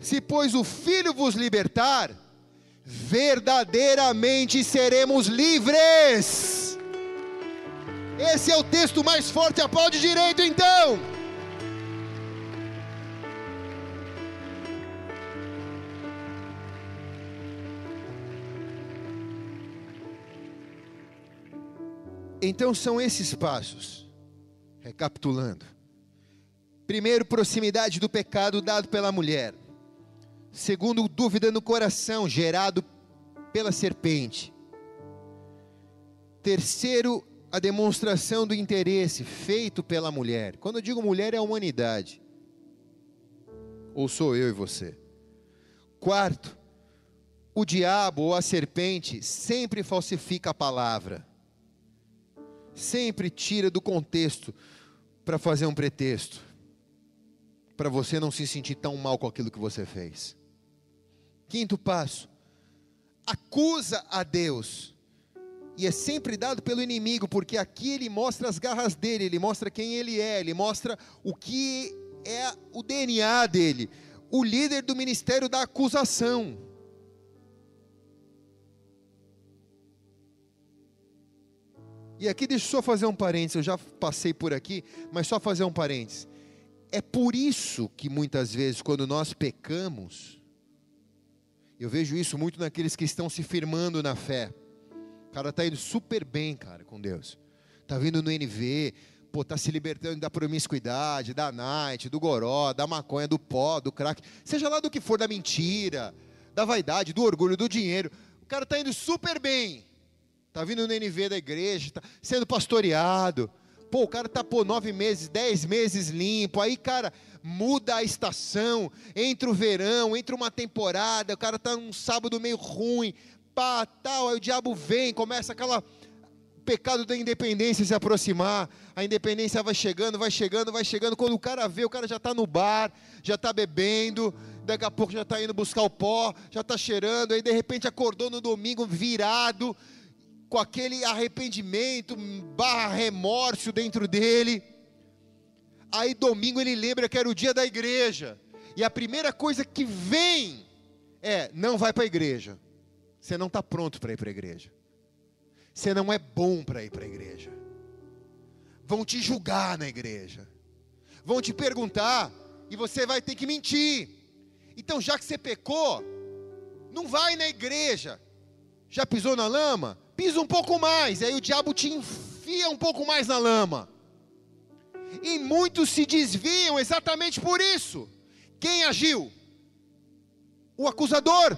Se, pois, o filho vos libertar, verdadeiramente seremos livres. Esse é o texto mais forte, aplaude direito então. Então são esses passos. Recapitulando. Primeiro, proximidade do pecado dado pela mulher. Segundo, dúvida no coração gerado pela serpente. Terceiro, a demonstração do interesse feito pela mulher. Quando eu digo mulher, é a humanidade. Ou sou eu e você. Quarto, o diabo ou a serpente sempre falsifica a palavra sempre tira do contexto para fazer um pretexto, para você não se sentir tão mal com aquilo que você fez. Quinto passo, acusa a Deus, e é sempre dado pelo inimigo, porque aqui ele mostra as garras dele, ele mostra quem ele é, ele mostra o que é o DNA dele, o líder do ministério da acusação. E aqui deixa eu só fazer um parênteses, eu já passei por aqui, mas só fazer um parênteses. É por isso que muitas vezes, quando nós pecamos, eu vejo isso muito naqueles que estão se firmando na fé. O cara está indo super bem, cara, com Deus. Está vindo no NV, pô, tá se libertando da promiscuidade, da night, do goró, da maconha, do pó, do crack, seja lá do que for, da mentira, da vaidade, do orgulho, do dinheiro. O cara tá indo super bem. Tá vindo no NV da igreja, tá sendo pastoreado. Pô, o cara tá por nove meses, dez meses limpo. Aí, cara, muda a estação, entra o verão, entra uma temporada, o cara tá num sábado meio ruim, pá, tal, aí o diabo vem, começa aquela pecado da independência se aproximar, a independência vai chegando, vai chegando, vai chegando. Quando o cara vê, o cara já está no bar, já está bebendo, daqui a pouco já está indo buscar o pó, já está cheirando, aí de repente acordou no domingo virado, com aquele arrependimento, barra remorso dentro dele. Aí domingo ele lembra que era o dia da igreja, e a primeira coisa que vem é: não vai para a igreja, você não está pronto para ir para a igreja. Você não é bom para ir para a igreja. Vão te julgar na igreja. Vão te perguntar e você vai ter que mentir. Então, já que você pecou, não vai na igreja. Já pisou na lama? Pisa um pouco mais. Aí o diabo te enfia um pouco mais na lama. E muitos se desviam exatamente por isso. Quem agiu? O acusador.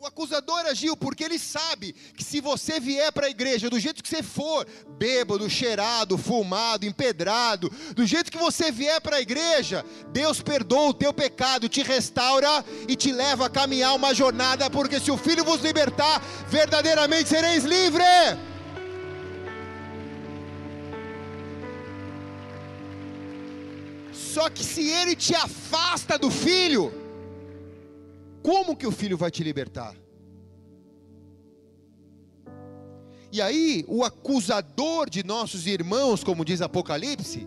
O acusador agiu porque ele sabe que se você vier para a igreja do jeito que você for, bêbado, cheirado, fumado, empedrado, do jeito que você vier para a igreja, Deus perdoa o teu pecado, te restaura e te leva a caminhar uma jornada, porque se o Filho vos libertar, verdadeiramente sereis livres. Só que se ele te afasta do Filho, como que o filho vai te libertar? E aí, o acusador de nossos irmãos, como diz Apocalipse,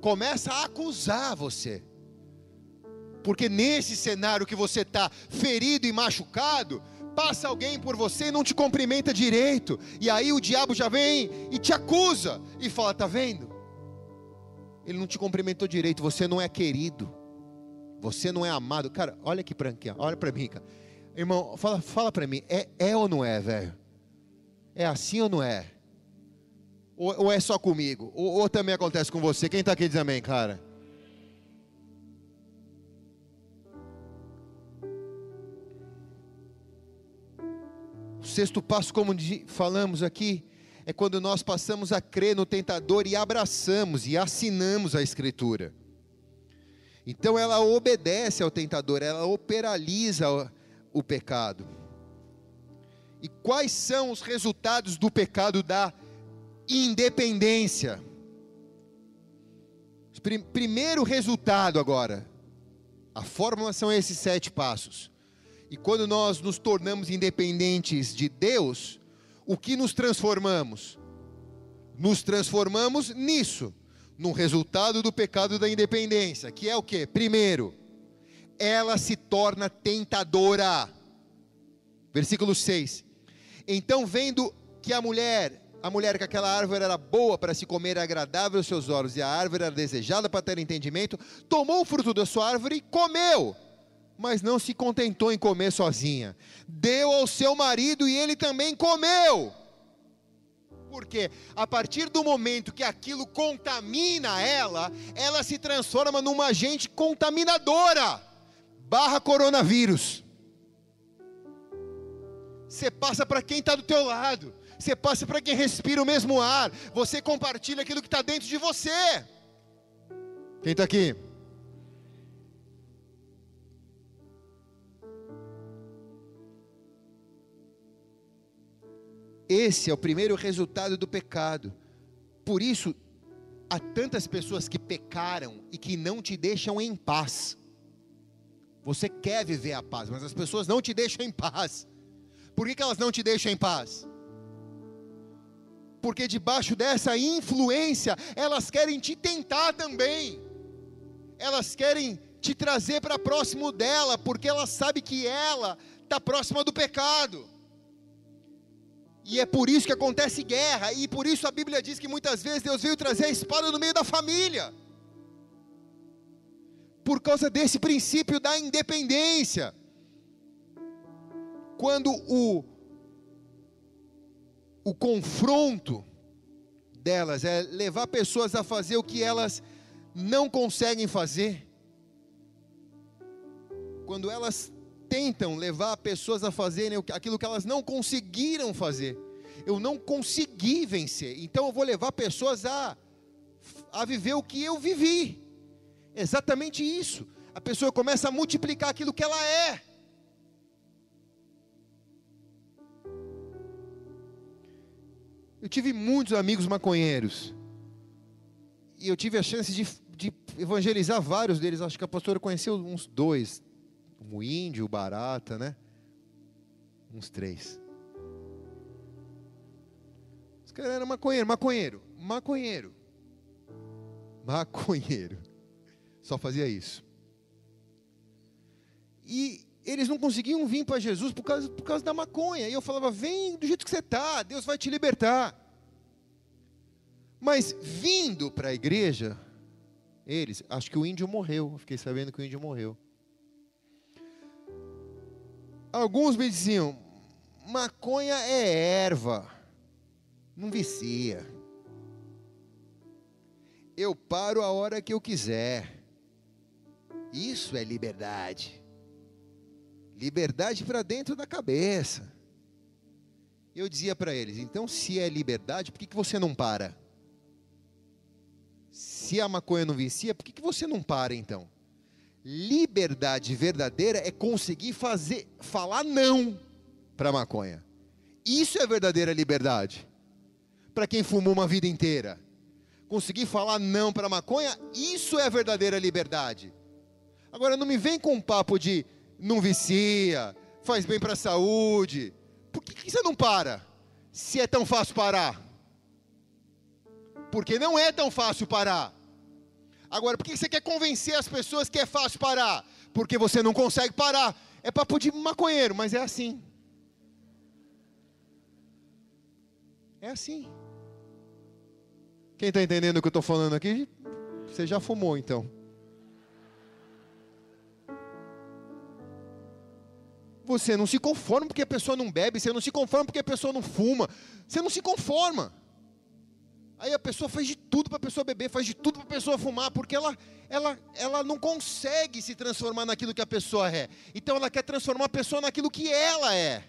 começa a acusar você. Porque nesse cenário que você está ferido e machucado, passa alguém por você e não te cumprimenta direito. E aí o diabo já vem e te acusa e fala: "Tá vendo? Ele não te cumprimentou direito, você não é querido. Você não é amado. Cara, olha aqui para aqui, olha para mim, cara. Irmão, fala, fala para mim, é, é ou não é, velho? É assim ou não é? Ou, ou é só comigo? Ou, ou, também acontece com você? Quem está aqui diz amém, cara? O sexto passo, como falamos aqui, é quando nós passamos a crer no tentador e abraçamos e assinamos a Escritura. Então ela obedece ao tentador, ela operaliza o, o pecado. E quais são os resultados do pecado da independência? Primeiro resultado agora. A fórmula são esses sete passos. E quando nós nos tornamos independentes de Deus, o que nos transformamos? Nos transformamos nisso no resultado do pecado da independência, que é o que? Primeiro, ela se torna tentadora. Versículo 6. Então, vendo que a mulher, a mulher que aquela árvore era boa para se comer, agradável aos seus olhos, e a árvore era desejada para ter entendimento, tomou o fruto da sua árvore e comeu. Mas não se contentou em comer sozinha. Deu ao seu marido e ele também comeu. Porque a partir do momento que aquilo contamina ela, ela se transforma numa agente contaminadora. Barra coronavírus. Você passa para quem está do teu lado. Você passa para quem respira o mesmo ar. Você compartilha aquilo que está dentro de você. Quem está aqui? Esse é o primeiro resultado do pecado. Por isso, há tantas pessoas que pecaram e que não te deixam em paz. Você quer viver a paz, mas as pessoas não te deixam em paz. Por que, que elas não te deixam em paz? Porque debaixo dessa influência, elas querem te tentar também. Elas querem te trazer para próximo dela, porque ela sabe que ela está próxima do pecado. E é por isso que acontece guerra, e por isso a Bíblia diz que muitas vezes Deus veio trazer a espada no meio da família. Por causa desse princípio da independência. Quando o o confronto delas é levar pessoas a fazer o que elas não conseguem fazer. Quando elas tentam levar pessoas a fazerem aquilo que elas não conseguiram fazer. Eu não consegui vencer, então eu vou levar pessoas a, a viver o que eu vivi. Exatamente isso. A pessoa começa a multiplicar aquilo que ela é. Eu tive muitos amigos maconheiros. E eu tive a chance de, de evangelizar vários deles. Acho que a pastora conheceu uns dois. O índio, o barata, né? Uns três. Os caras eram maconheiro, maconheiro, maconheiro. Maconheiro. Só fazia isso. E eles não conseguiam vir para Jesus por causa, por causa da maconha. E eu falava: vem do jeito que você está, Deus vai te libertar. Mas vindo para a igreja, eles, acho que o índio morreu. Fiquei sabendo que o índio morreu. Alguns me diziam: maconha é erva, não vicia. Eu paro a hora que eu quiser. Isso é liberdade. Liberdade para dentro da cabeça. Eu dizia para eles: então, se é liberdade, por que, que você não para? Se a maconha não vicia, por que, que você não para então? Liberdade verdadeira é conseguir fazer, falar não para maconha. Isso é verdadeira liberdade. Para quem fumou uma vida inteira. Conseguir falar não para maconha, isso é a verdadeira liberdade. Agora não me vem com um papo de não vicia, faz bem para a saúde. Por que, que você não para? Se é tão fácil parar. Porque não é tão fácil parar. Agora, por que você quer convencer as pessoas que é fácil parar? Porque você não consegue parar. É papo de maconheiro, mas é assim. É assim. Quem está entendendo o que eu estou falando aqui? Você já fumou então. Você não se conforma porque a pessoa não bebe, você não se conforma porque a pessoa não fuma, você não se conforma. Aí a pessoa faz de tudo para a pessoa beber, faz de tudo para a pessoa fumar, porque ela, ela, ela não consegue se transformar naquilo que a pessoa é. Então ela quer transformar a pessoa naquilo que ela é.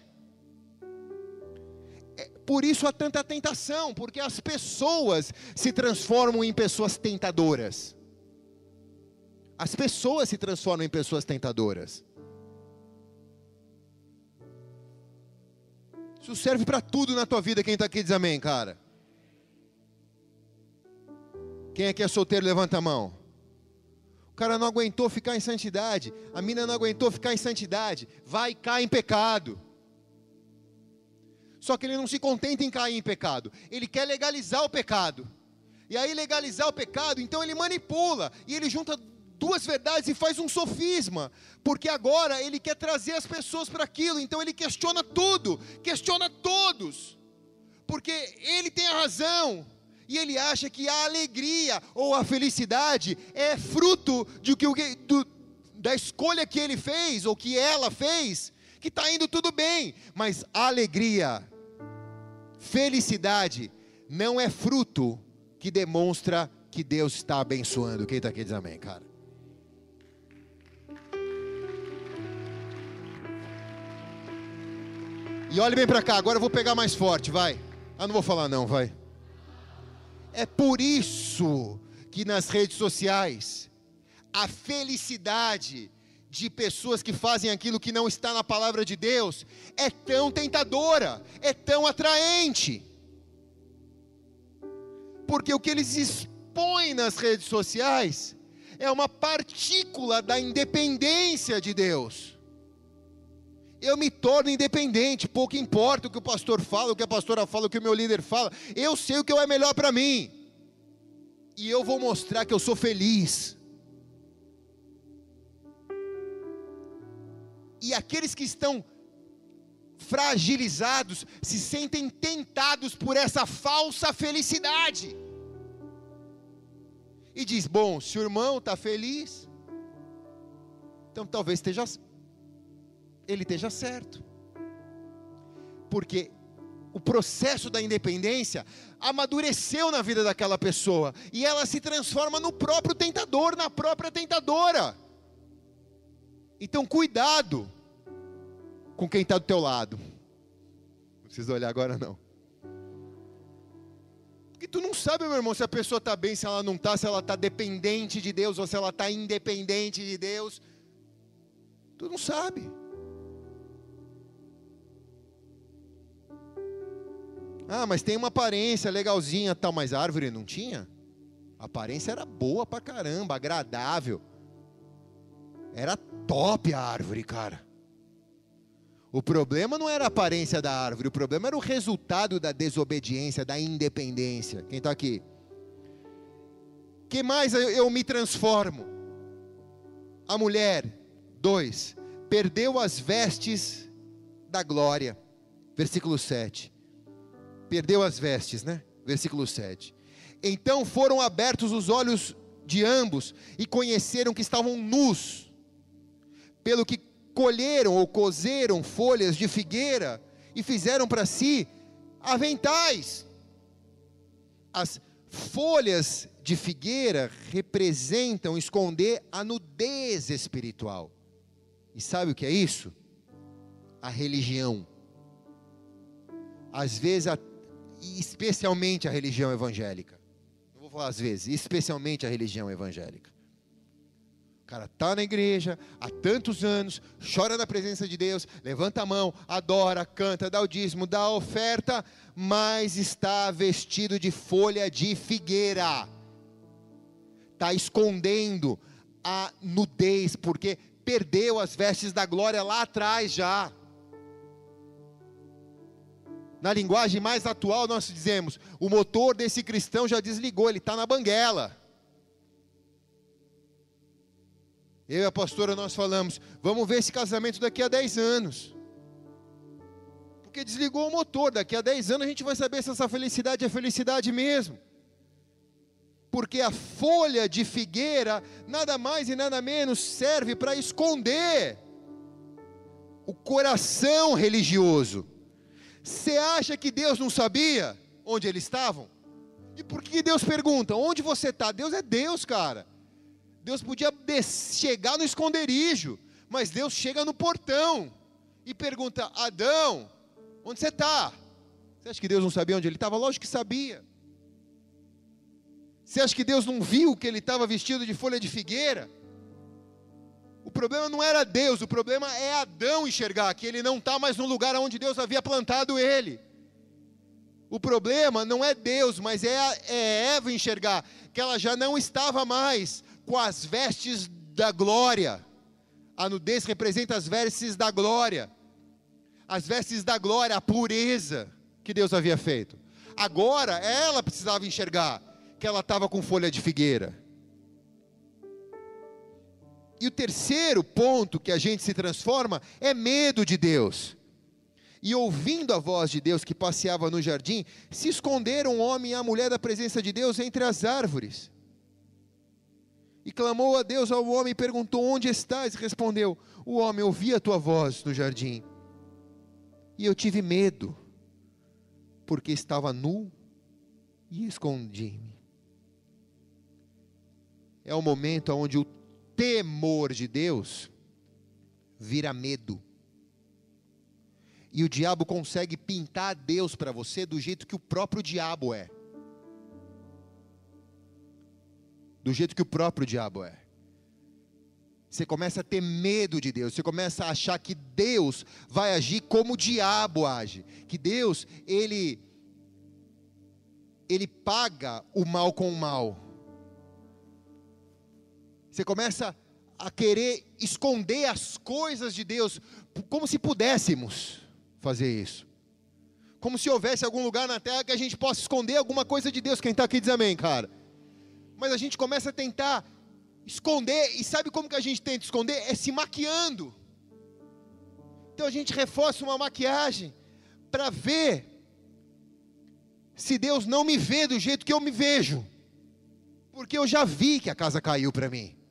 é. Por isso há tanta tentação, porque as pessoas se transformam em pessoas tentadoras. As pessoas se transformam em pessoas tentadoras. Isso serve para tudo na tua vida. Quem está aqui diz amém, cara. Quem que é solteiro, levanta a mão. O cara não aguentou ficar em santidade. A mina não aguentou ficar em santidade. Vai e cai em pecado. Só que ele não se contenta em cair em pecado. Ele quer legalizar o pecado. E aí, legalizar o pecado, então ele manipula. E ele junta duas verdades e faz um sofisma, porque agora ele quer trazer as pessoas para aquilo, então ele questiona tudo, questiona todos, porque ele tem a razão, e ele acha que a alegria ou a felicidade é fruto de que, do, da escolha que ele fez ou que ela fez, que está indo tudo bem, mas alegria, felicidade, não é fruto que demonstra que Deus está abençoando. Quem está aqui diz amém, cara. E olhe bem para cá, agora eu vou pegar mais forte, vai. Ah, não vou falar não, vai. É por isso que nas redes sociais a felicidade de pessoas que fazem aquilo que não está na palavra de Deus é tão tentadora, é tão atraente. Porque o que eles expõem nas redes sociais é uma partícula da independência de Deus eu me torno independente, pouco importa o que o pastor fala, o que a pastora fala, o que o meu líder fala, eu sei o que é melhor para mim, e eu vou mostrar que eu sou feliz. E aqueles que estão fragilizados se sentem tentados por essa falsa felicidade. E diz: Bom, se o irmão está feliz, então talvez esteja ele esteja certo. Porque o processo da independência amadureceu na vida daquela pessoa e ela se transforma no próprio tentador, na própria tentadora. Então, cuidado com quem está do teu lado. Não precisa olhar agora não. Porque tu não sabe, meu irmão, se a pessoa está bem, se ela não está, se ela está dependente de Deus ou se ela está independente de Deus. Tu não sabe. Ah, mas tem uma aparência legalzinha, tal, mas a árvore não tinha? A aparência era boa pra caramba, agradável. Era top a árvore, cara. O problema não era a aparência da árvore, o problema era o resultado da desobediência, da independência. Quem está aqui? Que mais eu, eu me transformo? A mulher, dois, perdeu as vestes da glória. Versículo 7 perdeu as vestes, né? Versículo 7. Então foram abertos os olhos de ambos e conheceram que estavam nus, pelo que colheram ou cozeram folhas de figueira e fizeram para si aventais. As folhas de figueira representam esconder a nudez espiritual. E sabe o que é isso? A religião. Às vezes a especialmente a religião evangélica. Não vou falar às vezes, especialmente a religião evangélica. O cara está na igreja há tantos anos, chora na presença de Deus, levanta a mão, adora, canta, dá o dízimo, dá a oferta, mas está vestido de folha de figueira. Está escondendo a nudez, porque perdeu as vestes da glória lá atrás já. Na linguagem mais atual, nós dizemos: o motor desse cristão já desligou, ele está na banguela. Eu e a pastora nós falamos: vamos ver esse casamento daqui a 10 anos. Porque desligou o motor, daqui a 10 anos a gente vai saber se essa felicidade é felicidade mesmo. Porque a folha de figueira nada mais e nada menos serve para esconder o coração religioso. Você acha que Deus não sabia onde eles estavam? E por que Deus pergunta: onde você está? Deus é Deus, cara. Deus podia chegar no esconderijo, mas Deus chega no portão e pergunta: Adão, onde você está? Você acha que Deus não sabia onde ele estava? Lógico que sabia. Você acha que Deus não viu que ele estava vestido de folha de figueira? Problema não era Deus, o problema é Adão enxergar que ele não está mais no lugar onde Deus havia plantado ele. O problema não é Deus, mas é, é Eva enxergar que ela já não estava mais com as vestes da glória. A nudez representa as vestes da glória. As vestes da glória, a pureza que Deus havia feito. Agora ela precisava enxergar que ela estava com folha de figueira. E o terceiro ponto que a gente se transforma é medo de Deus. E ouvindo a voz de Deus que passeava no jardim, se esconderam o homem e a mulher da presença de Deus entre as árvores. E clamou a Deus ao homem e perguntou: Onde estás? E respondeu: O homem ouvia a tua voz no jardim. E eu tive medo, porque estava nu e escondi-me. É o momento onde o temor de Deus vira medo. E o diabo consegue pintar Deus para você do jeito que o próprio diabo é. Do jeito que o próprio diabo é. Você começa a ter medo de Deus, você começa a achar que Deus vai agir como o diabo age, que Deus, ele ele paga o mal com o mal. Você começa a querer esconder as coisas de Deus, como se pudéssemos fazer isso. Como se houvesse algum lugar na terra que a gente possa esconder alguma coisa de Deus. Quem está aqui diz amém, cara. Mas a gente começa a tentar esconder, e sabe como que a gente tenta esconder? É se maquiando. Então a gente reforça uma maquiagem para ver se Deus não me vê do jeito que eu me vejo. Porque eu já vi que a casa caiu para mim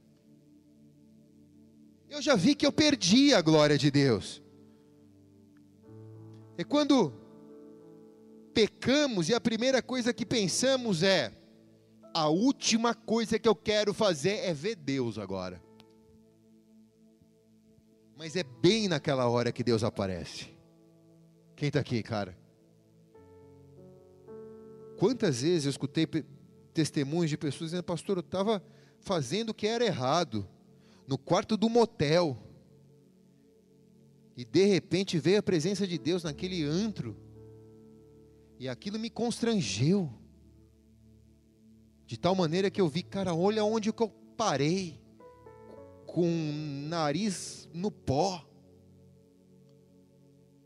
eu já vi que eu perdi a glória de Deus. É quando pecamos e a primeira coisa que pensamos é: a última coisa que eu quero fazer é ver Deus agora. Mas é bem naquela hora que Deus aparece. Quem está aqui, cara? Quantas vezes eu escutei testemunhos de pessoas dizendo, pastor, eu estava fazendo o que era errado, no quarto do motel, e de repente veio a presença de Deus naquele antro, e aquilo me constrangeu, de tal maneira que eu vi, cara, olha onde eu parei, com o nariz no pó,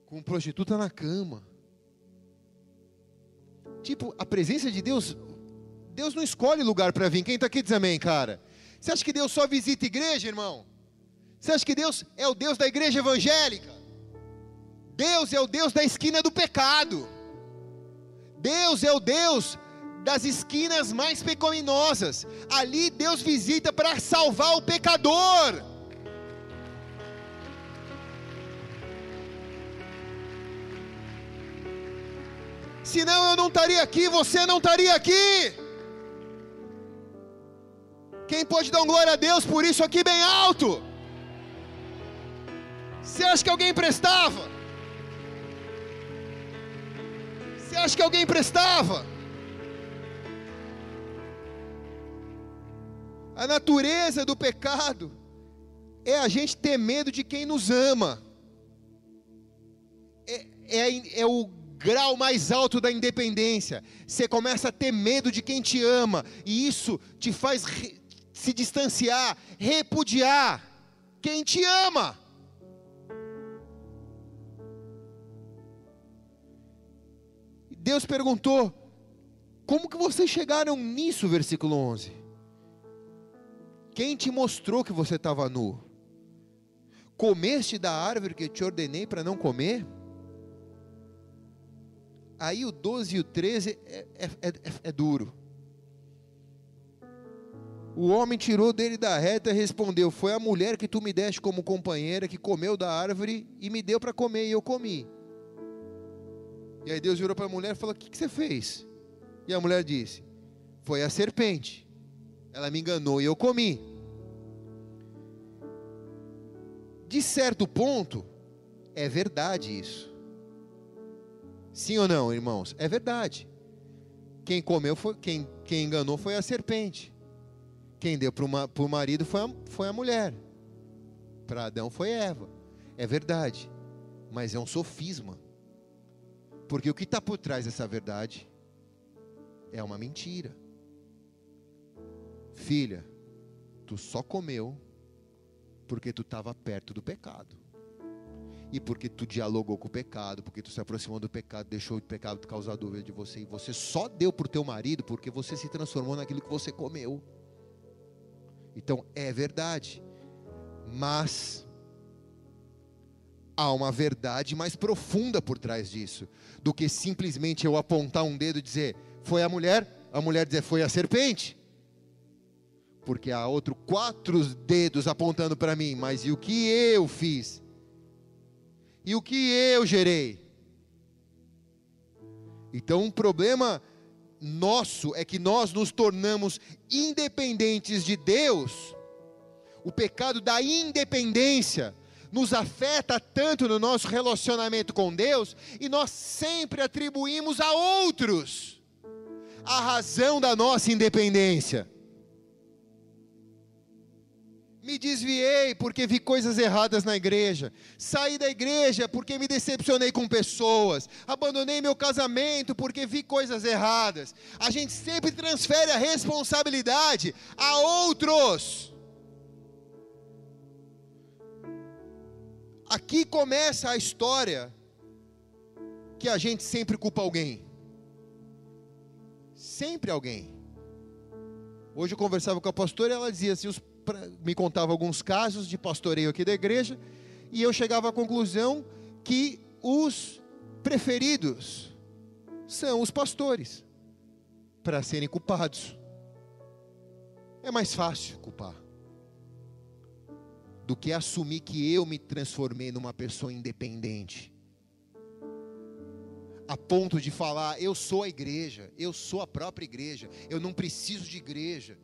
com prostituta na cama. Tipo, a presença de Deus, Deus não escolhe lugar para vir. Quem está aqui diz amém, cara? Você acha que Deus só visita igreja, irmão? Você acha que Deus é o Deus da igreja evangélica? Deus é o Deus da esquina do pecado. Deus é o Deus das esquinas mais pecaminosas. Ali Deus visita para salvar o pecador. Senão eu não estaria aqui, você não estaria aqui. Quem pode dar um glória a Deus por isso aqui bem alto? Você acha que alguém prestava? Você acha que alguém prestava? A natureza do pecado é a gente ter medo de quem nos ama. É, é, é o grau mais alto da independência. Você começa a ter medo de quem te ama, e isso te faz se distanciar, repudiar quem te ama. Deus perguntou: Como que vocês chegaram nisso? Versículo 11. Quem te mostrou que você estava nu? Comeste da árvore que te ordenei para não comer? Aí o 12 e o 13 é, é, é, é duro. O homem tirou dele da reta e respondeu: Foi a mulher que tu me deste como companheira que comeu da árvore e me deu para comer, e eu comi. E aí Deus virou para a mulher e falou: O que, que você fez? E a mulher disse: Foi a serpente. Ela me enganou e eu comi. De certo ponto, é verdade isso. Sim ou não, irmãos? É verdade. Quem comeu foi quem, quem enganou foi a serpente. Quem deu para o marido foi a, foi a mulher. Para Adão foi Eva. É verdade. Mas é um sofisma. Porque o que está por trás dessa verdade é uma mentira. Filha, tu só comeu porque tu estava perto do pecado. E porque tu dialogou com o pecado, porque tu se aproximou do pecado, deixou o pecado causar dúvida de você, e você só deu para o teu marido porque você se transformou naquilo que você comeu. Então é verdade, mas há uma verdade mais profunda por trás disso, do que simplesmente eu apontar um dedo e dizer, foi a mulher, a mulher dizer, foi a serpente porque há outro quatro dedos apontando para mim, mas e o que eu fiz? E o que eu gerei? Então, um problema nosso é que nós nos tornamos independentes de Deus. O pecado da independência nos afeta tanto no nosso relacionamento com Deus e nós sempre atribuímos a outros a razão da nossa independência. Me desviei porque vi coisas erradas na igreja. Saí da igreja porque me decepcionei com pessoas. Abandonei meu casamento porque vi coisas erradas. A gente sempre transfere a responsabilidade a outros. Aqui começa a história que a gente sempre culpa alguém. Sempre alguém. Hoje eu conversava com a pastora e ela dizia assim: os me contava alguns casos de pastoreio aqui da igreja, e eu chegava à conclusão que os preferidos são os pastores para serem culpados. É mais fácil culpar do que assumir que eu me transformei numa pessoa independente. a ponto de falar: eu sou a igreja, eu sou a própria igreja, eu não preciso de igreja.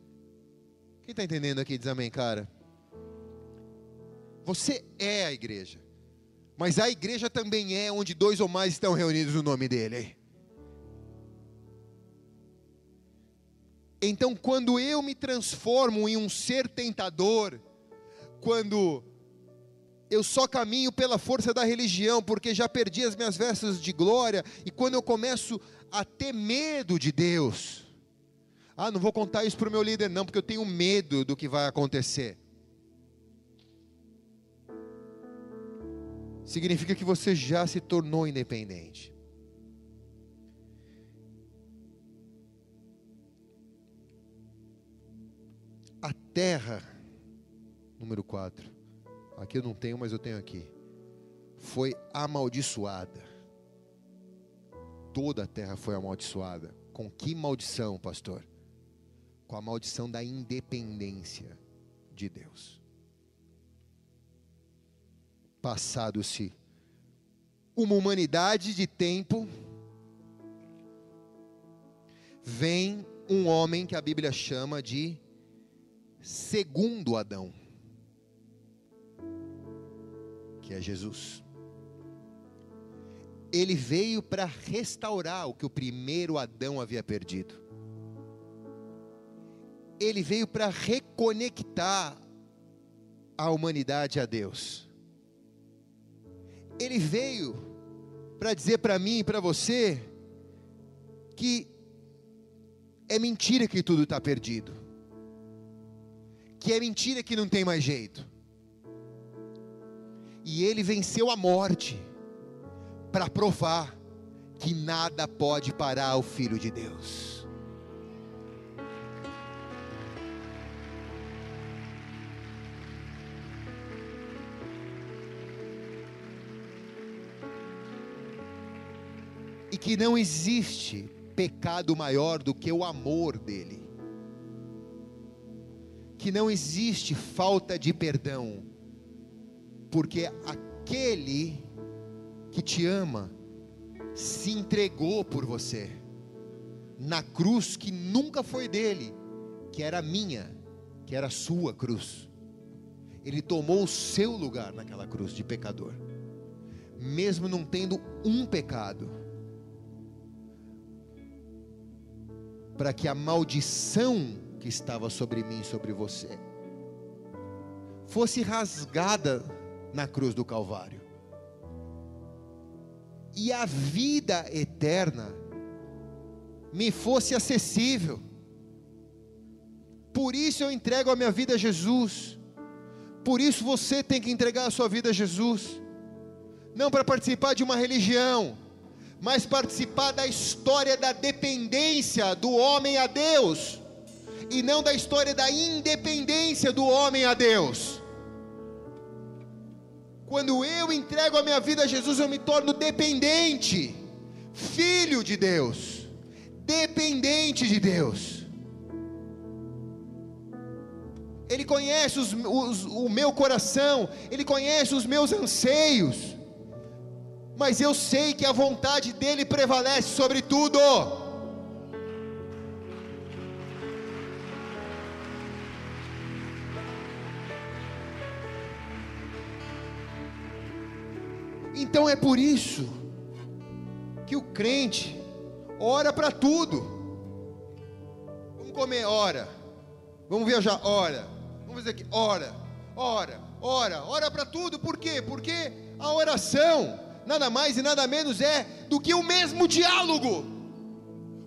Quem está entendendo aqui diz amém, cara? Você é a igreja, mas a igreja também é onde dois ou mais estão reunidos no nome dele. Então, quando eu me transformo em um ser tentador, quando eu só caminho pela força da religião, porque já perdi as minhas vestes de glória, e quando eu começo a ter medo de Deus, ah, não vou contar isso para o meu líder, não, porque eu tenho medo do que vai acontecer. Significa que você já se tornou independente. A terra, número 4, Aqui eu não tenho, mas eu tenho aqui. Foi amaldiçoada. Toda a terra foi amaldiçoada. Com que maldição, pastor? Com a maldição da independência de Deus. Passado-se uma humanidade de tempo, vem um homem que a Bíblia chama de segundo Adão que é Jesus. Ele veio para restaurar o que o primeiro Adão havia perdido. Ele veio para reconectar a humanidade a Deus. Ele veio para dizer para mim e para você que é mentira que tudo está perdido, que é mentira que não tem mais jeito e ele venceu a morte para provar que nada pode parar o Filho de Deus. E que não existe pecado maior do que o amor dele. Que não existe falta de perdão porque aquele que te ama se entregou por você na cruz que nunca foi dele, que era minha, que era sua cruz. Ele tomou o seu lugar naquela cruz de pecador, mesmo não tendo um pecado, para que a maldição que estava sobre mim e sobre você fosse rasgada na cruz do Calvário. E a vida eterna me fosse acessível. Por isso eu entrego a minha vida a Jesus. Por isso você tem que entregar a sua vida a Jesus. Não para participar de uma religião, mas participar da história da dependência do homem a Deus, e não da história da independência do homem a Deus. Quando eu entrego a minha vida a Jesus, eu me torno dependente, filho de Deus, dependente de Deus. Ele conhece os, os, o meu coração, Ele conhece os meus anseios, mas eu sei que a vontade dEle prevalece sobre tudo. Então é por isso que o crente ora para tudo. Vamos comer, ora. Vamos viajar, ora. Vamos fazer aqui, ora. Ora, ora, ora para tudo. Por quê? Porque a oração nada mais e nada menos é do que o mesmo diálogo.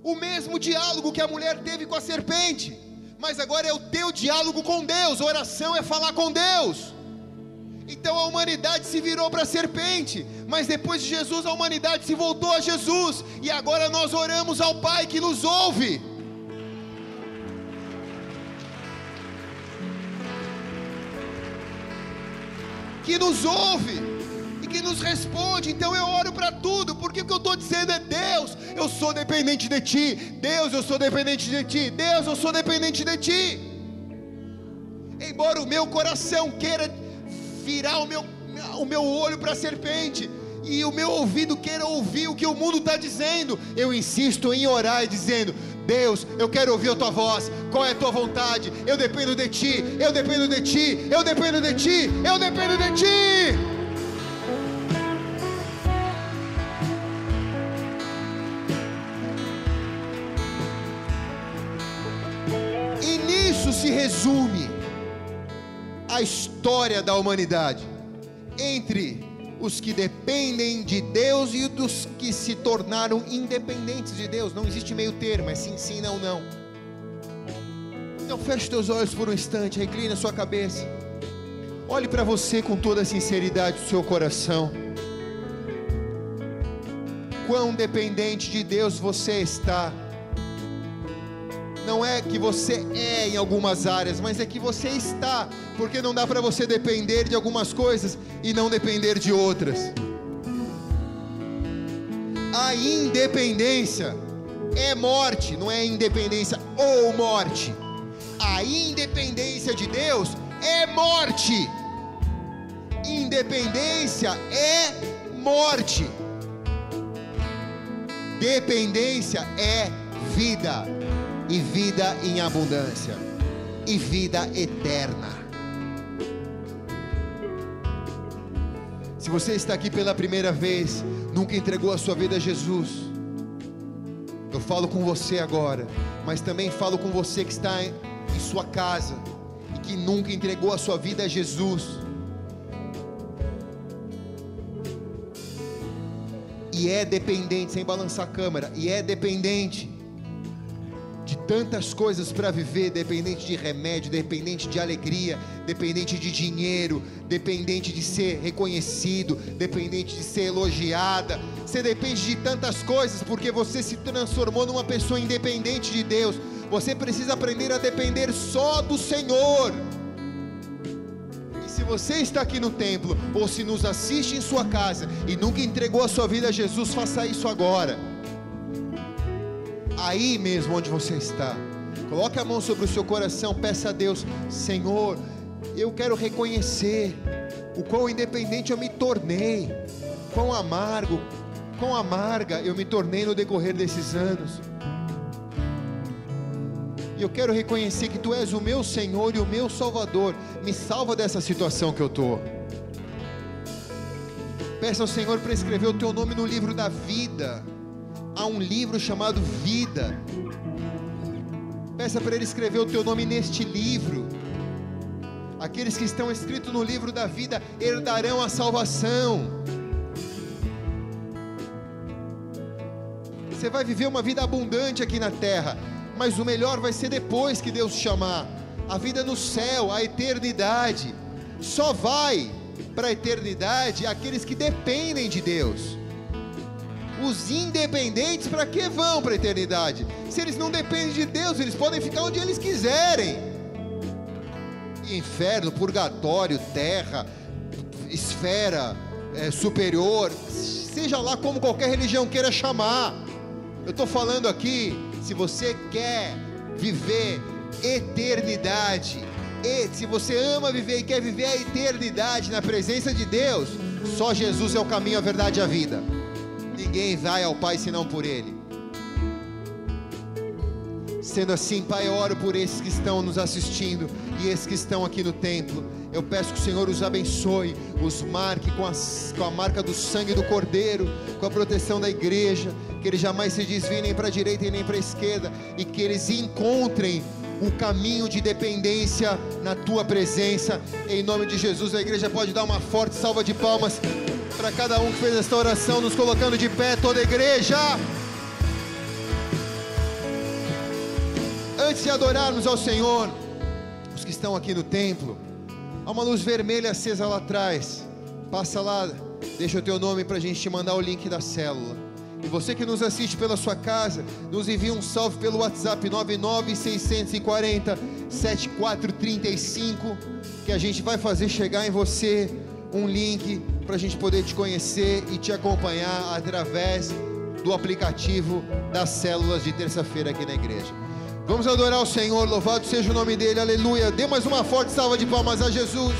O mesmo diálogo que a mulher teve com a serpente. Mas agora é o teu diálogo com Deus. oração é falar com Deus. Então a humanidade se virou para a serpente, mas depois de Jesus a humanidade se voltou a Jesus, e agora nós oramos ao Pai que nos ouve. Que nos ouve e que nos responde. Então eu oro para tudo, porque o que eu estou dizendo é: Deus, eu sou dependente de Ti. Deus, eu sou dependente de Ti. Deus, eu sou dependente de Ti. Embora o meu coração queira virar o meu, o meu olho para a serpente e o meu ouvido queira ouvir o que o mundo está dizendo. Eu insisto em orar e dizendo: Deus, eu quero ouvir a tua voz. Qual é a tua vontade? Eu dependo de ti. Eu dependo de ti. Eu dependo de ti. Eu dependo de ti. Resume a história da humanidade entre os que dependem de Deus e dos que se tornaram independentes de Deus. Não existe meio termo, é sim, sim, não, não. Então feche teus olhos por um instante, recline a sua cabeça. Olhe para você com toda a sinceridade do seu coração. Quão dependente de Deus você está não é que você é em algumas áreas, mas é que você está, porque não dá para você depender de algumas coisas e não depender de outras. A independência é morte, não é independência ou morte. A independência de Deus é morte. Independência é morte. Dependência é vida e vida em abundância, e vida eterna. Se você está aqui pela primeira vez, nunca entregou a sua vida a Jesus, eu falo com você agora, mas também falo com você que está em sua casa e que nunca entregou a sua vida a Jesus. E é dependente, sem balançar a câmera, e é dependente de tantas coisas para viver, dependente de remédio, dependente de alegria, dependente de dinheiro, dependente de ser reconhecido, dependente de ser elogiada. Você depende de tantas coisas porque você se transformou numa pessoa independente de Deus. Você precisa aprender a depender só do Senhor. E se você está aqui no templo ou se nos assiste em sua casa e nunca entregou a sua vida a Jesus, faça isso agora aí mesmo onde você está. Coloque a mão sobre o seu coração, peça a Deus, Senhor, eu quero reconhecer o quão independente eu me tornei, quão amargo, quão amarga eu me tornei no decorrer desses anos. E eu quero reconhecer que Tu és o meu Senhor e o meu Salvador. Me salva dessa situação que eu estou. Peça ao Senhor para escrever o Teu nome no livro da vida um livro chamado Vida. Peça para Ele escrever o teu nome neste livro. Aqueles que estão escritos no livro da vida herdarão a salvação. Você vai viver uma vida abundante aqui na terra, mas o melhor vai ser depois que Deus chamar. A vida no céu, a eternidade. Só vai para a eternidade aqueles que dependem de Deus. Os independentes, para que vão para a eternidade? Se eles não dependem de Deus, eles podem ficar onde eles quiserem. Inferno, purgatório, terra, esfera é, superior, seja lá como qualquer religião queira chamar. Eu estou falando aqui, se você quer viver eternidade, e se você ama viver e quer viver a eternidade na presença de Deus, só Jesus é o caminho, a verdade e a vida. Ninguém vai ao Pai senão por Ele. Sendo assim, Pai, eu oro por esses que estão nos assistindo e esses que estão aqui no templo. Eu peço que o Senhor os abençoe, os marque com, as, com a marca do sangue do Cordeiro, com a proteção da igreja, que eles jamais se desviem nem para a direita e nem para a esquerda, e que eles encontrem o caminho de dependência na tua presença. Em nome de Jesus, a igreja pode dar uma forte salva de palmas para cada um que fez esta oração, nos colocando de pé, toda a igreja. Antes de adorarmos ao Senhor, os que estão aqui no templo, há uma luz vermelha acesa lá atrás. Passa lá, deixa o teu nome para a gente te mandar o link da célula. E você que nos assiste pela sua casa, nos envia um salve pelo WhatsApp 99640 7435, que a gente vai fazer chegar em você um link para a gente poder te conhecer e te acompanhar através do aplicativo das células de terça-feira aqui na igreja. Vamos adorar o Senhor, louvado seja o nome dele, aleluia. Dê mais uma forte salva de palmas a Jesus.